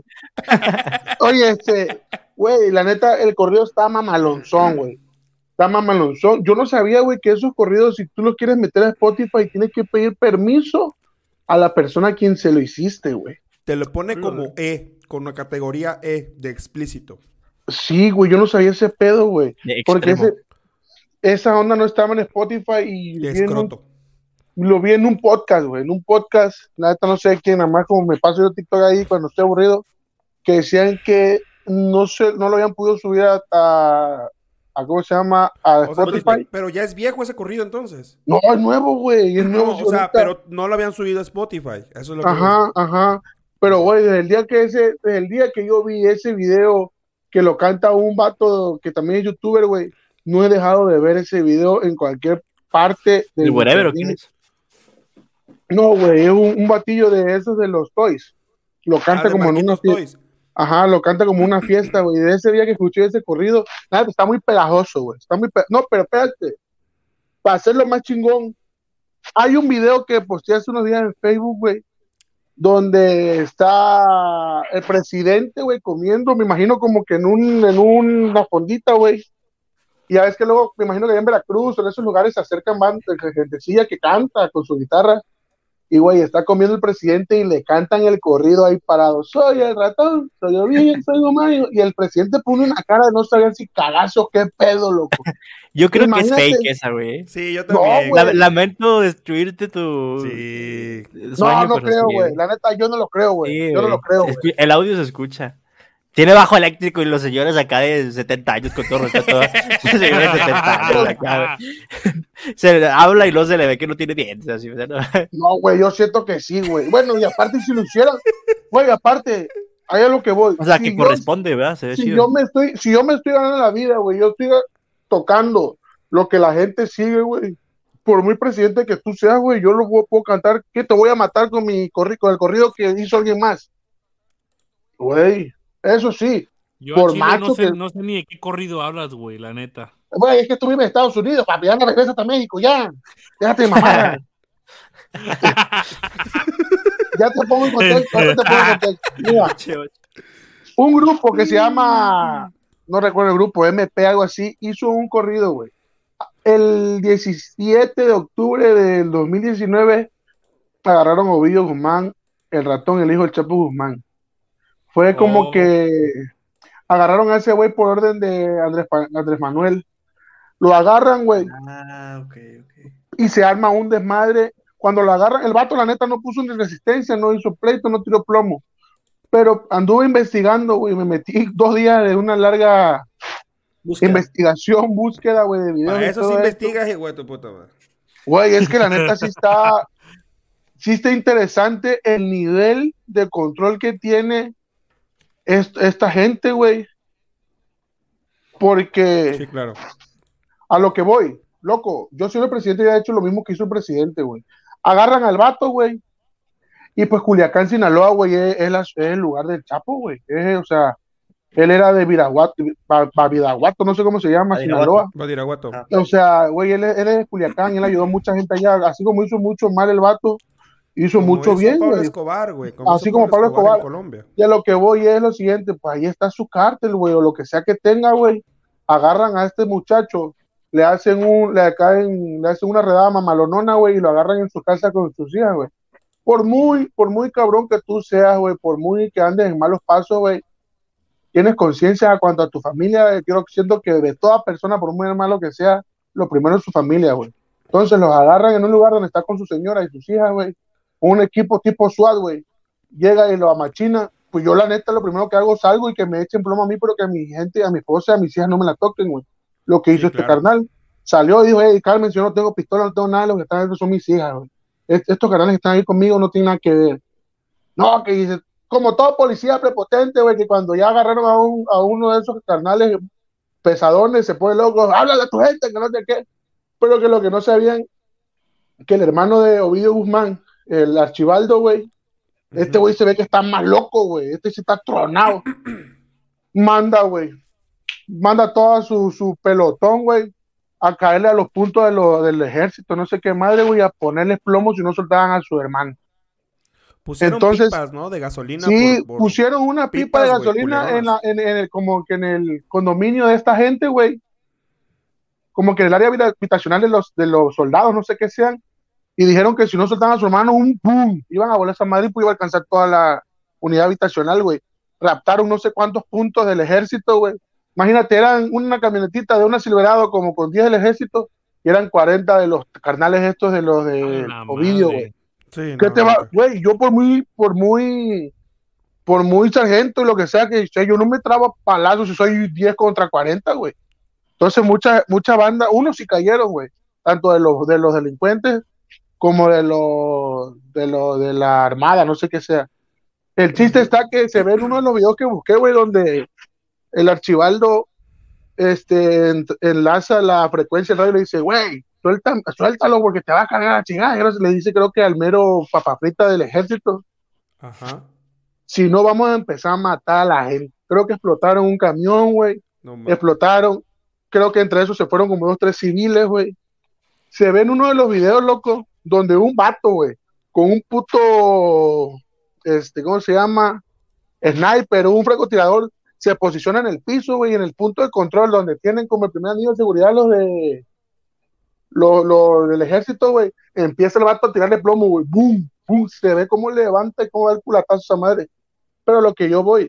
Oye, este, güey, la neta, el corrido está mamalonzón, güey. Está mamalonzón. Yo no sabía, güey, que esos corridos, si tú los quieres meter a Spotify, tienes que pedir permiso a la persona a quien se lo hiciste, güey. te lo pone como E, con una categoría E de explícito. Sí, güey, yo no sabía ese pedo, güey. Porque ese, esa onda no estaba en Spotify y De un- escroto. lo vi en un podcast, güey, en un podcast, la neta no sé quién, nada más como me paso yo TikTok ahí cuando estoy aburrido, que decían que no se, no lo habían podido subir a, a, a- ¿cómo se llama? A O sea, Spotify. pero ya es viejo ese corrido entonces. No, es nuevo, güey, es nuevo. No, o sea, pero no lo habían subido a Spotify. Eso es lo que Ajá, ajá. Pero, güey, desde el día que ese, desde el día que yo vi ese video que lo canta un vato que también es youtuber, güey, no he dejado de ver ese video en cualquier parte del ¿El wherever o internet. quién es? No, güey, es un, un batillo de esos de los toys. Lo Ah, canta de como en fiesta. Toys. Ajá, lo canta como una fiesta, güey. De ese día que escuché ese corrido, nada, está muy pegajoso, güey. Está muy pe- No, pero espérate. Para hacerlo más chingón, hay un video que posteé hace unos días en Facebook, güey, donde está el presidente, güey, comiendo, me imagino como que en un, en una fondita, güey. Y ya ves que luego, me imagino que allá en Veracruz en esos lugares se acercan bandas, gentecilla que canta con su guitarra. Y, güey, está comiendo el presidente y le cantan el corrido ahí parado. Soy el ratón, soy el bien, soy Mario. Y el presidente pone una cara de no saber si cagazo, qué pedo, loco. Yo creo que es fake esa, güey. Sí, yo No, también. lamento destruirte tu Sí. No, sueño, no pero creo, güey. La neta, yo no lo creo, güey. Sí, yo no lo creo, güey. El audio se escucha. Tiene bajo eléctrico y los señores acá de 70 años, con todo respeto. señores de 70 años acá, güey. Se habla y luego se le ve que no tiene dientes. Así, no. No, güey, yo siento que sí, güey. Bueno, y aparte, si lo hicieran, güey, aparte, ahí es lo que voy. O sea, Si que yo- corresponde, ¿verdad? Se ve si chido. yo me estoy, si yo me estoy ganando la vida, güey, yo estoy tocando lo que la gente sigue, güey. Por muy presidente que tú seas, güey, yo lo puedo, puedo cantar, que te voy a matar con mi corrido, con el corrido que hizo alguien más. Güey, eso sí. Yo Por Chile macho no sé, que- no sé ni de qué corrido hablas, güey, la neta. Güey, es que vives en Estados Unidos, papi, ya no regresas a México, ya. Déjate de mamada. ya te pongo en contexto, ya te pongo en contexto. Mira, un grupo que se llama, no recuerdo el grupo, MP, algo así, hizo un corrido, güey. El 17 de octubre del 2019 agarraron a Ovidio Guzmán, el ratón, el hijo del Chapo Guzmán. Fue como Oh. que agarraron a ese güey por orden de Andrés, Andrés Manuel. Lo agarran, güey, Ah, ok, ok. y se arma un desmadre. Cuando lo agarran, el vato, la neta, no puso ni resistencia, no hizo pleito, no tiró plomo. Pero anduve investigando, güey, me metí dos días de una larga Búsqueda. investigación, búsqueda, güey, de videos. Para y eso sí esto. investigas, hijo de tu puta madre. Güey, es que la neta sí está, sí está interesante el nivel de control que tiene est- esta gente, güey. Porque Sí, claro. a lo que voy, loco, yo soy el presidente y he hecho lo mismo que hizo el presidente, güey. Agarran al vato, güey. Y pues Culiacán, Sinaloa, güey, es, es la- es el lugar del Chapo, güey. O sea, él era de Viraguato, no sé cómo se llama. Sinaloa. Badiraguato. Ah. O sea, güey, él, es- él es de Culiacán, él ayudó a mucha gente allá, así como hizo mucho mal el vato, hizo Como mucho hizo bien, Pablo güey. Escobar, güey. como Así como Pablo Escobar. en Colombia. Y a lo que voy es lo siguiente, pues ahí está su cártel, güey, o lo que sea que tenga, güey. Agarran a este muchacho, le hacen un, le caen, le hacen una redada mamalonona, güey, y lo agarran en su casa con sus hijas, güey. Por muy, por muy cabrón que tú seas, güey, por muy que andes en malos pasos, güey, tienes conciencia cuanto a tu familia, eh, quiero siento que de toda persona, por muy malo que sea, lo primero es su familia, güey. Entonces los agarran en un lugar donde está con su señora y sus hijas, güey. Un equipo tipo SWAT, güey. Llega y lo amachina. Pues yo, la neta, lo primero que hago salgo y que me echen plomo a mí, pero que a mi gente, a mi esposa, a mis hijas no me la toquen, güey. Lo que Sí, hizo este claro. carnal. Salió y dijo, hey, Carmen, si yo no tengo pistola, no tengo nada, lo que están dentro son mis hijas, güey. Est- Estos carnales que están ahí conmigo no tienen nada que ver. No, que dice, como todo policía prepotente, güey, que cuando ya agarraron a, un, a uno de esos carnales pesadones, se pone loco, háblale a tu gente, que no sé qué. Pero que lo que no sabían, que el hermano de Ovidio Guzmán, el archibaldo, güey, este güey se ve que está más loco, güey. Este sí está tronado. Manda, güey. Manda toda su, su pelotón, güey, a caerle a los puntos de lo, del ejército, no sé qué madre, güey, a ponerles plomo si no soltaban a su hermano. Pusieron Entonces- pipas, ¿no? De gasolina. Sí, por- por- pusieron una pipa de pipas, gasolina en, la, en, en el, como que en el condominio de esta gente, güey. Como que en el área habita- habitacional de los, de los soldados, no sé qué sean. Y dijeron que si no soltaban a su hermano, un pum, iban a volar esa madre y pues iba a alcanzar toda la unidad habitacional, güey. Raptaron no sé cuántos puntos del ejército, güey. Imagínate, eran una camionetita de una Silverado como con 10 del ejército y eran 40 de los carnales estos de los de A Ovidio, güey. Sí, ¿Qué no, te va? Güey, yo por muy, por muy, por muy sargento y lo que sea que sea, yo no me trabo a palazos si soy 10 contra 40, güey. Entonces, mucha, mucha banda, unos sí cayeron, güey. Tanto de los, de los delincuentes como de los, de los, de la armada, no sé qué sea. El chiste está que se ve en uno de los videos que busqué, güey, donde el archivaldo, este, en- enlaza la frecuencia del radio y le dice, güey, suéltalo porque te va a cargar la chingada. Y le dice, creo que al mero papafrita del ejército, Ajá. si no vamos a empezar a matar a la gente. Creo que explotaron un camión, güey, No, explotaron. Creo que entre esos se fueron como dos, tres civiles, güey. Se ve en uno de los videos, loco, donde un vato, güey, con un puto, este, ¿cómo se llama? Sniper, un francotirador, se posiciona en el piso, güey, en el punto de control, donde tienen como el primer anillo de seguridad los de, los, los del ejército, güey. Empieza el vato a tirarle plomo, güey, boom, boom, se ve cómo levanta y cómo va el culatazo a esa madre. Pero lo que yo voy,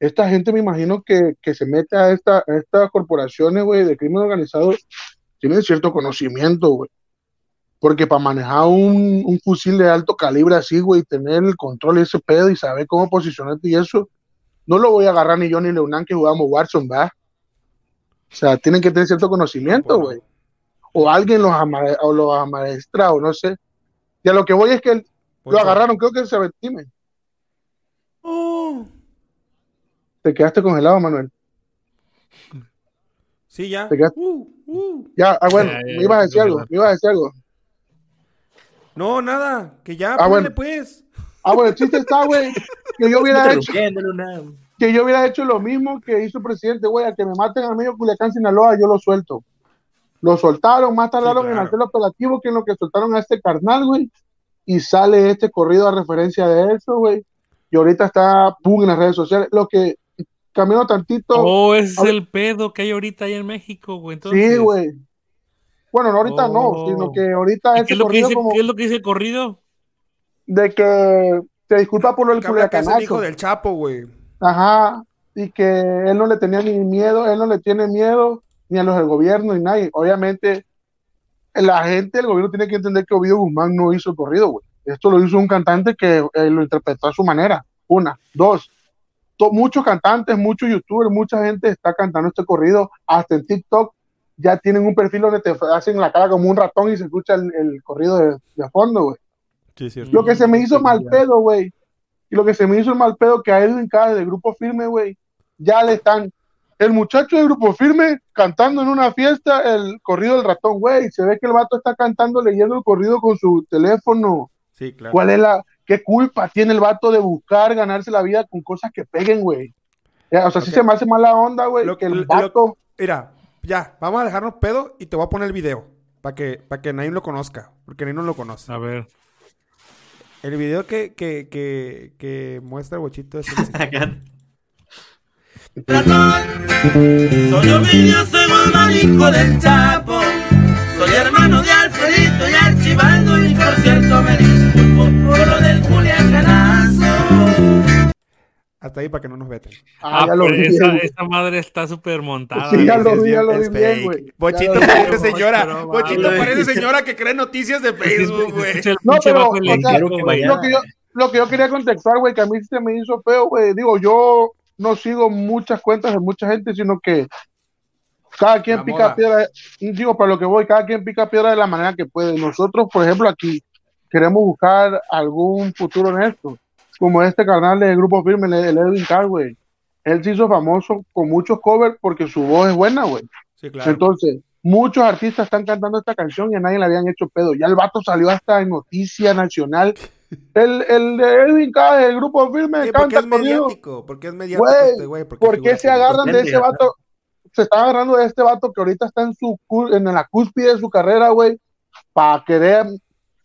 esta gente me imagino que, que se mete a, esta, a estas corporaciones, güey, de crimen organizado, tienen cierto conocimiento, güey. Porque para manejar un, un fusil de alto calibre así, güey, tener el control y ese pedo y saber cómo posicionarte y eso, no lo voy a agarrar ni yo ni Leonan que jugamos Warzone, ¿va? O sea, tienen que tener cierto conocimiento, No, güey. O alguien los, ama- o los amaestra, o no sé. Y a lo que voy es que el- lo agarraron, creo que se Sebetime. Oh. Te quedaste congelado, Manuel. Sí, ya. Te quedaste- Uh, uh. Ya, ah, bueno, Ya, ya, me ibas a decir algo, me ibas a decir algo. No, nada. Que ya, Ah, bueno. pues. Ah, bueno, el chiste está, güey, que yo hubiera hecho, que yo hubiera hecho lo mismo que hizo el presidente, güey, a que me maten a medio Culiacán, Sinaloa, yo lo suelto. Lo soltaron, más tardaron en claro. hacer el operativo que en lo que soltaron a este carnal, güey, y sale este corrido a referencia de eso, güey, y ahorita está, pum, en las redes sociales, lo que camino tantito, Oh, ese es el pedo que hay ahorita ahí en México, güey. Entonces, sí, güey. Bueno, no ahorita no, Oh. sino que ahorita ¿y ese ¿Qué es, lo que corrido dice, como ¿Qué es lo que dice el corrido? de que se disculpa por lo del Que que es el culiacanazo. hijo del Chapo, güey. Ajá, y que él no le tenía ni miedo, él no le tiene miedo ni a los del gobierno ni nadie. Obviamente, la gente del gobierno tiene que entender que Ovidio Guzmán no hizo el corrido, güey. Esto lo hizo un cantante que eh, lo interpretó a su manera. Una, dos. to- muchos cantantes, muchos youtubers, mucha gente está cantando este corrido, hasta en TikTok. Ya tienen un perfil donde te hacen la cara como un ratón y se escucha el, el corrido de, de fondo, güey. Sí, es cierto. Lo que se me hizo mal pedo, güey. Y lo que se me hizo mal pedo que a Edwin Cada del grupo firme, güey, ya le están. El muchacho del grupo firme cantando en una fiesta el corrido del ratón, güey. Se ve que el vato está cantando, leyendo el corrido con su teléfono. Sí, claro. ¿Cuál es la. ¿Qué culpa tiene el vato de buscar ganarse la vida con cosas que peguen, güey? O sea, sí Ok. se me hace mala onda, güey, Lo- que el vato. Mira, ya, vamos a dejarnos pedo y te voy a poner el video para que, para que Naim lo conozca, porque Naim no lo conoce. A ver. El video que, que, que, que muestra el bochito es el. Soy Ovidio, soy Guzmán, hijo del Chapo. Soy hermano de Alfredito y Archibaldo y por cierto me disculpo por lo del Culiacanazo. Hasta ahí para que no nos veten. Ah, Ah, ya lo vi, esa, madre está súper montada. Sí, ya lo vi, ya lo vi bien, güey. Bochito parece señora. Pero, Bochito vale. parece señora que cree noticias de Facebook, güey. No, pero, o sea, que lo que yo, lo que yo quería contextuar, güey, que a mí se me hizo feo, güey. Digo, yo no sigo muchas cuentas de mucha gente, sino que cada quien La pica moda. piedra, digo, para lo que voy, cada quien pica piedra de la manera que puede. Nosotros, por ejemplo, aquí queremos buscar algún futuro en esto, como este canal de Grupo Firme, el, el Edwin Carr, güey. Él se hizo famoso con muchos covers porque su voz es buena, güey. Sí, claro. Entonces, muchos artistas están cantando esta canción y a nadie le habían hecho pedo. Ya el vato salió hasta en Noticia Nacional. El, el de Edwin K, del grupo firme, Sí, porque canta es corrido. mediático. Porque es mediático Güey, este güey. porque ¿Por qué se agarran de ese vato? Se están agarrando de este vato que ahorita está en su en la cúspide de su carrera, güey, para querer.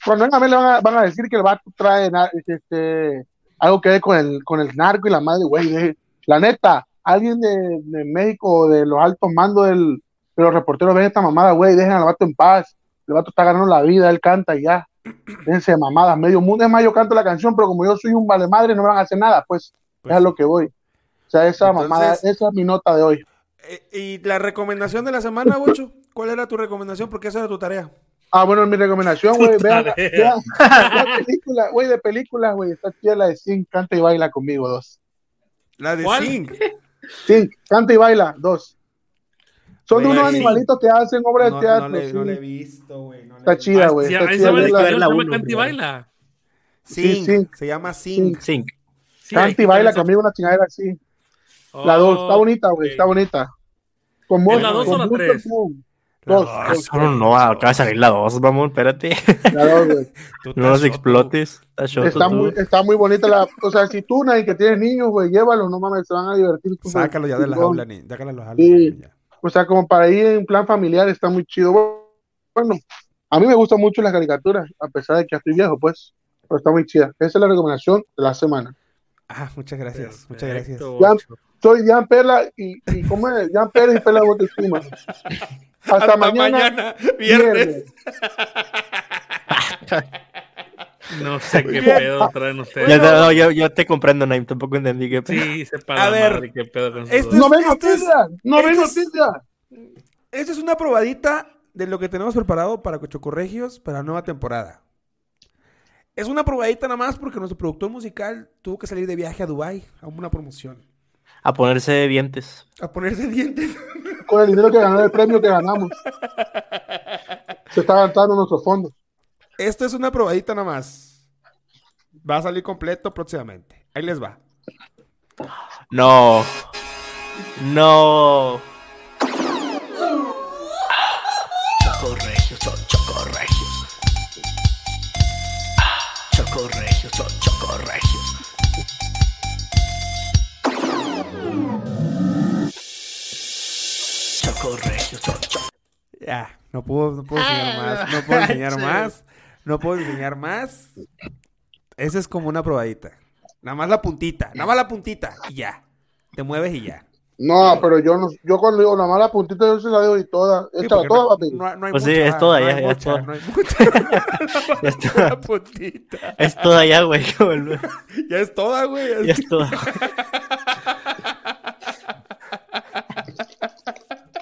Cuando vengan a ver, le van a, van a decir que el vato trae este, algo que ver con el, con el narco y la madre, güey. La neta, alguien de, de México o de los altos mandos del, de los reporteros ven esta mamada, güey, dejen al vato en paz. El vato está ganando la vida, él canta y ya. Déjense de mamadas, medio mundo. Es más, yo canto la canción, pero como yo soy un vale madre, no me van a hacer nada, pues. Pues es a lo que voy. O sea, esa Entonces- mamada, esa es mi nota de hoy. Eh, ¿Y la recomendación de la semana, Bocho? ¿Cuál era tu recomendación? Porque esa era tu tarea. Ah, bueno, mi recomendación, güey, vean, tarea. vean, vean película, güey, de películas, güey, está chida la de Sing, canta y baila conmigo, dos. La de ¿Cuál? Sing. Sing, canta y baila, dos. Son de unos animalitos que hacen obras No, de teatro. no le, no sí. le he visto, güey. no Está chida, güey, Sí, está ahí la llama uno Canta y baila. Sing. Sí, sí. Se llama Sing. Zinc. Sí, ahí Canta y baila conmigo una chingadera así. La dos, está bonita, güey, está bonita. Con ¿Es la dos o con la mucho tres? La Dos, No, no, acaba de salir la 2, vamos, espérate. la dos, güey. Tú No los explotes. Está tú. muy, está muy bonita la, o sea, si tú, nadie que tienes niños, güey, llévalos, no mames, se van a divertir. choto. Sácalo ya de la Chingón. jaula, ni. Sácalo de. Sí. O sea, como para ir en plan familiar está muy chido. Bueno, a mí me gustan mucho las caricaturas, a pesar de que ya estoy viejo, pues. Pero está muy chida. Esa es la recomendación de la semana. Ah, muchas gracias. Muchas gracias. Ya-. Soy Jan Perla y, y ¿cómo es? Jan Pérez y Perla Botestima. Hasta, Hasta mañana, mañana, viernes. No sé qué pedo traen ustedes. Ya, no, yo, yo te comprendo, Naim. Tampoco entendí qué pedo. Sí, se A para ver, madre, qué pedo con esto sus es- No ven noticias, no ven noticias. Esta es una probadita de lo que tenemos preparado para Cochocorregios para la nueva temporada. Es una probadita nada más porque nuestro productor musical tuvo que salir de viaje a Dubai a una promoción. A ponerse dientes. A ponerse dientes. Con el dinero que ganó el premio que ganamos. Se está gastando nuestros fondos. Esto es una probadita nada más. Va a salir completo próximamente. Ahí les va. No. No. Chocorregios, son chocorregios. Chocorregios, son. Chocorregios, Ya, no puedo, no puedo enseñar más. No puedo enseñar más. No puedo enseñar más. Esa es como una probadita. Nada más la puntita. Nada más la puntita. Y ya. Te mueves y ya. No, pero yo no, yo cuando digo la mala puntita, yo se la digo y toda. Sí, Échala porque toda, no, papi. no- no hay Pues sí, mucha, es toda no ya, hay ya es mucha, toda. no hay mucha. Es toda, puntita. es toda ya, güey. Ya es toda, güey. Ya es toda.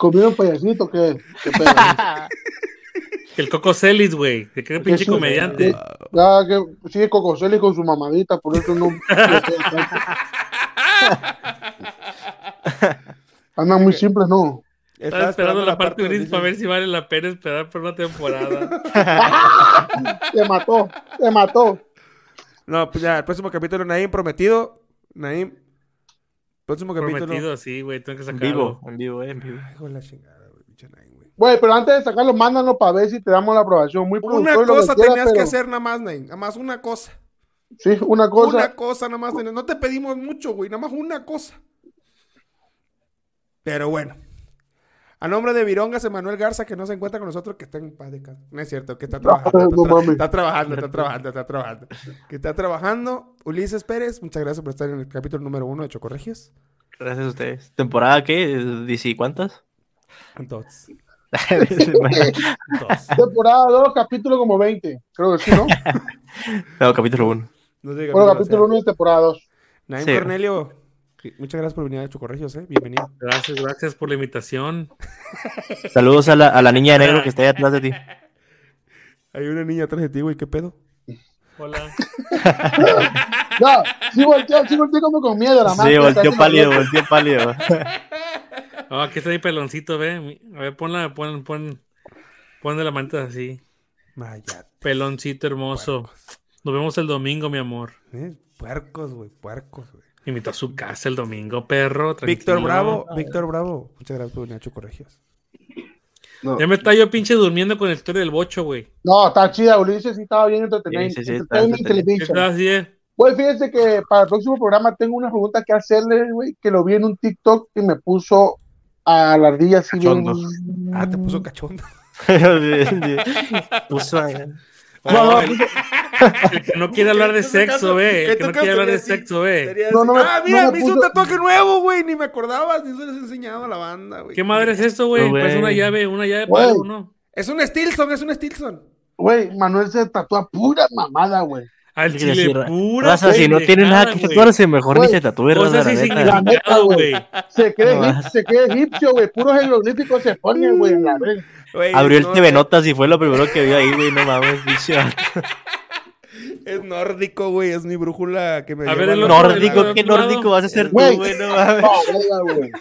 ¿Comieron payasito qué? ¿Qué pedo? El Coco Celis, güey. ¿De qué pinche comediante? Ya que sigue Cocoseli con su mamadita, por eso no. Andan muy simples, ¿no? Estaba esperando la parte gris para ver si vale la pena esperar por una temporada. Te mató, te mató. No, pues ya, el próximo capítulo, Naim prometido. Naim. Próximo capítulo. Prometido, sí, güey, tengo que En sacarlo. vivo, en vivo, eh, en vivo. Ay, de la chingada, güey, güey. Güey, pero antes de sacarlo, mándanos para ver si te damos la aprobación. Muy Una cosa quiera, tenías que pero- hacer nada más, Naim. Nada más una cosa. Sí, una cosa. Una cosa nada más. No te pedimos mucho, güey. Nada más una cosa. Pero bueno. A nombre de Virongas, Emanuel Garza, que no se encuentra con nosotros, que está en paz de casa. No es cierto, que está trabajando. No está, tra- mames. está trabajando, está trabajando, está trabajando. Que está trabajando. Ulises Pérez, muchas gracias por estar en el capítulo número uno de Chocorregios. Gracias a ustedes. ¿Temporada qué? ¿DC cuántas? Entonces, Temporada 2, capítulo como 20. Creo que sí, ¿no? no, capítulo 1. no Bueno, capítulo capítulo sea. 1 de temporada 2. Naim Sí. Cornelio, muchas gracias por venir a Chocorregios, eh. Bienvenido. Gracias, gracias por la invitación. Saludos a la, a la niña de negro que está ahí atrás de ti. Hay una niña atrás de ti, güey, ¿qué pedo? Hola. No, sí volteó, sí volteó como con miedo la Sí, máscara, volteó pálido, volteó pálido. Oh, aquí está mi peloncito, ve. A ver, ponla, pon, pon, pon de la manita así. Vaya, Peloncito hermoso. Nos vemos el domingo, mi amor. eh, puercos, güey, puercos, güey. Invito a su casa el domingo, perro. Víctor tranquilo. Bravo, Víctor Bravo, muchas gracias por venir a Chocorregios. Ya me está yo pinche durmiendo con la historia del bocho, güey. No, está chida, Ulises, sí estaba bien entretenido. Sí, sí, sí, está Entertainment entretenido. ¿Qué Television. estás haciendo? Güey, fíjense que para el próximo programa tengo una pregunta que hacerle, güey, que lo vi en un TikTok y me puso a la ardilla así bien. Ah, te puso cachondo. Puso ahí. No, no, El que no quiere hablar de este sexo, ve. El que en no quiere hablar de sexo, ve. No, no ah, no mira, me hizo un tatuaje nuevo, güey. Ni me acordaba, ni se les he enseñado a la banda, güey. ¿Qué madre es esto, güey? No, güey. Pues una llave, una llave para algo, ¿no? Es un Stilson, es un Stilson. Güey, Manuel se tatúa pura mamada, güey. Al chile decir, pura. Raza, si no tiene nada que tatuarse, mejor ni Güey, se tatúe, raza, neta. La neta, güey. Se cree, No, se cree egipcio, güey. Puros jeroglíficos se ponen, güey. la Abrió el TV Notas y fue lo primero que vio ahí, güey. No mames, bicho. Es nórdico, güey. Es mi brújula que me A ver, el Nórdico, ¿qué nórdico vas a ser tú, Güey. güey? No mames.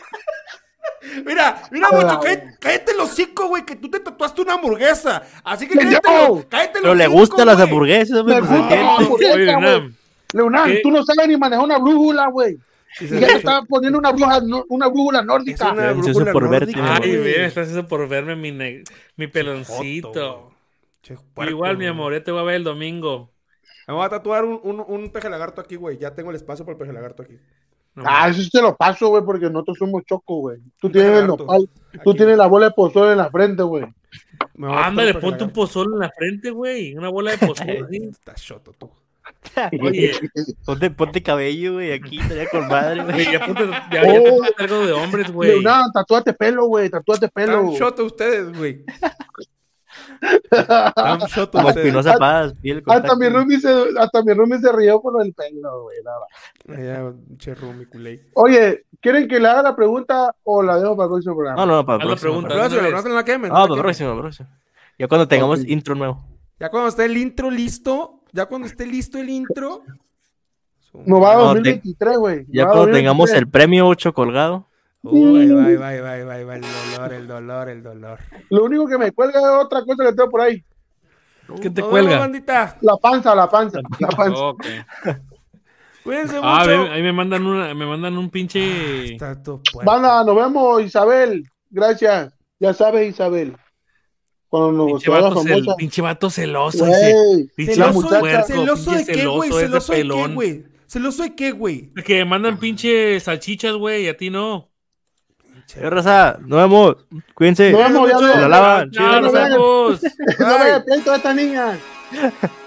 Mira, mira, mucho, güey. cállate, cállate el hocico, güey, que tú te tatuaste una hamburguesa. Así que ¡Que cállate, yo! lo- cállate el Pero le gustan las hamburguesas, hombre. Me pues, gusta ¿qué? la hamburguesa, Oye, güey. Nam, Leonardo, tú no sabes ni manejar una brújula, güey. Y ya le te estaba poniendo una brújula, no- una brújula Es nórdica. una Ansioso brújula por verte, nórdica, Ay, güey. ve, estás haciendo por verme mi, ne- mi peloncito. Che, puerco, Igual, mi amor, ya te voy a ver el domingo. Me voy a tatuar un, un, un peje lagarto aquí, güey. Ya tengo el espacio para el peje lagarto aquí. No, Ah, eso sí te lo paso, güey, porque nosotros somos chocos, güey. Tú tienes el nopal, tú Aquí. tienes la bola de pozole en la frente, güey. Ándale, ponte un lagarto. pozol en la frente, güey. Una bola de pozol así. Estás choto, tú. Oye, Ponte, ponte cabello, güey, aquí, estaría con madre, güey, ya ponte, ya, ya Oh. algo de hombres, güey. Leonardo, tatúate pelo, güey, tatúate pelo. Están choto ustedes, güey. Están choto Como ustedes. Espinosa Paz, piel Hasta mi roomie se, hasta mi se rió por el pelo, güey. la verdad. Allá, che, Rumi, culé. Oye, ¿quieren que le haga la pregunta o la dejo para el próximo programa? No, no, no, para la pregunta. La quemen. Ah, para el próximo, próximo. Ya cuando tengamos intro nuevo. Ya cuando esté el intro listo, ya cuando esté listo el intro. No va a No, 2023, güey. Ya No cuando tengamos 2023. el premio 8 colgado. Uy, va, va, va, va, va, el dolor, el dolor, el dolor. Lo único que me cuelga es otra cosa que tengo por ahí. ¿Qué te cuelga? bandita. La panza, la panza, la panza. Cuídense Ah, mucho. ve, ahí me mandan una, me mandan un pinche. Está todo puerco. Banda, nos vemos, Isabel. Gracias. Ya sabes, Isabel. Cuando nos Pinche vato, cel- pinche vato celoso. Güey, Pinche la ¿Celoso, muchacha. puerco, ¿Celoso de pinche qué, güey? celoso, de ¿Celoso de qué, güey? ¿Celoso de qué, güey? Que mandan pinche salchichas, güey, y a ti no. Eh, raza, nos vemos. Cuídense. Nos vemos, ya la lavan. Nos vemos. No me esta niña.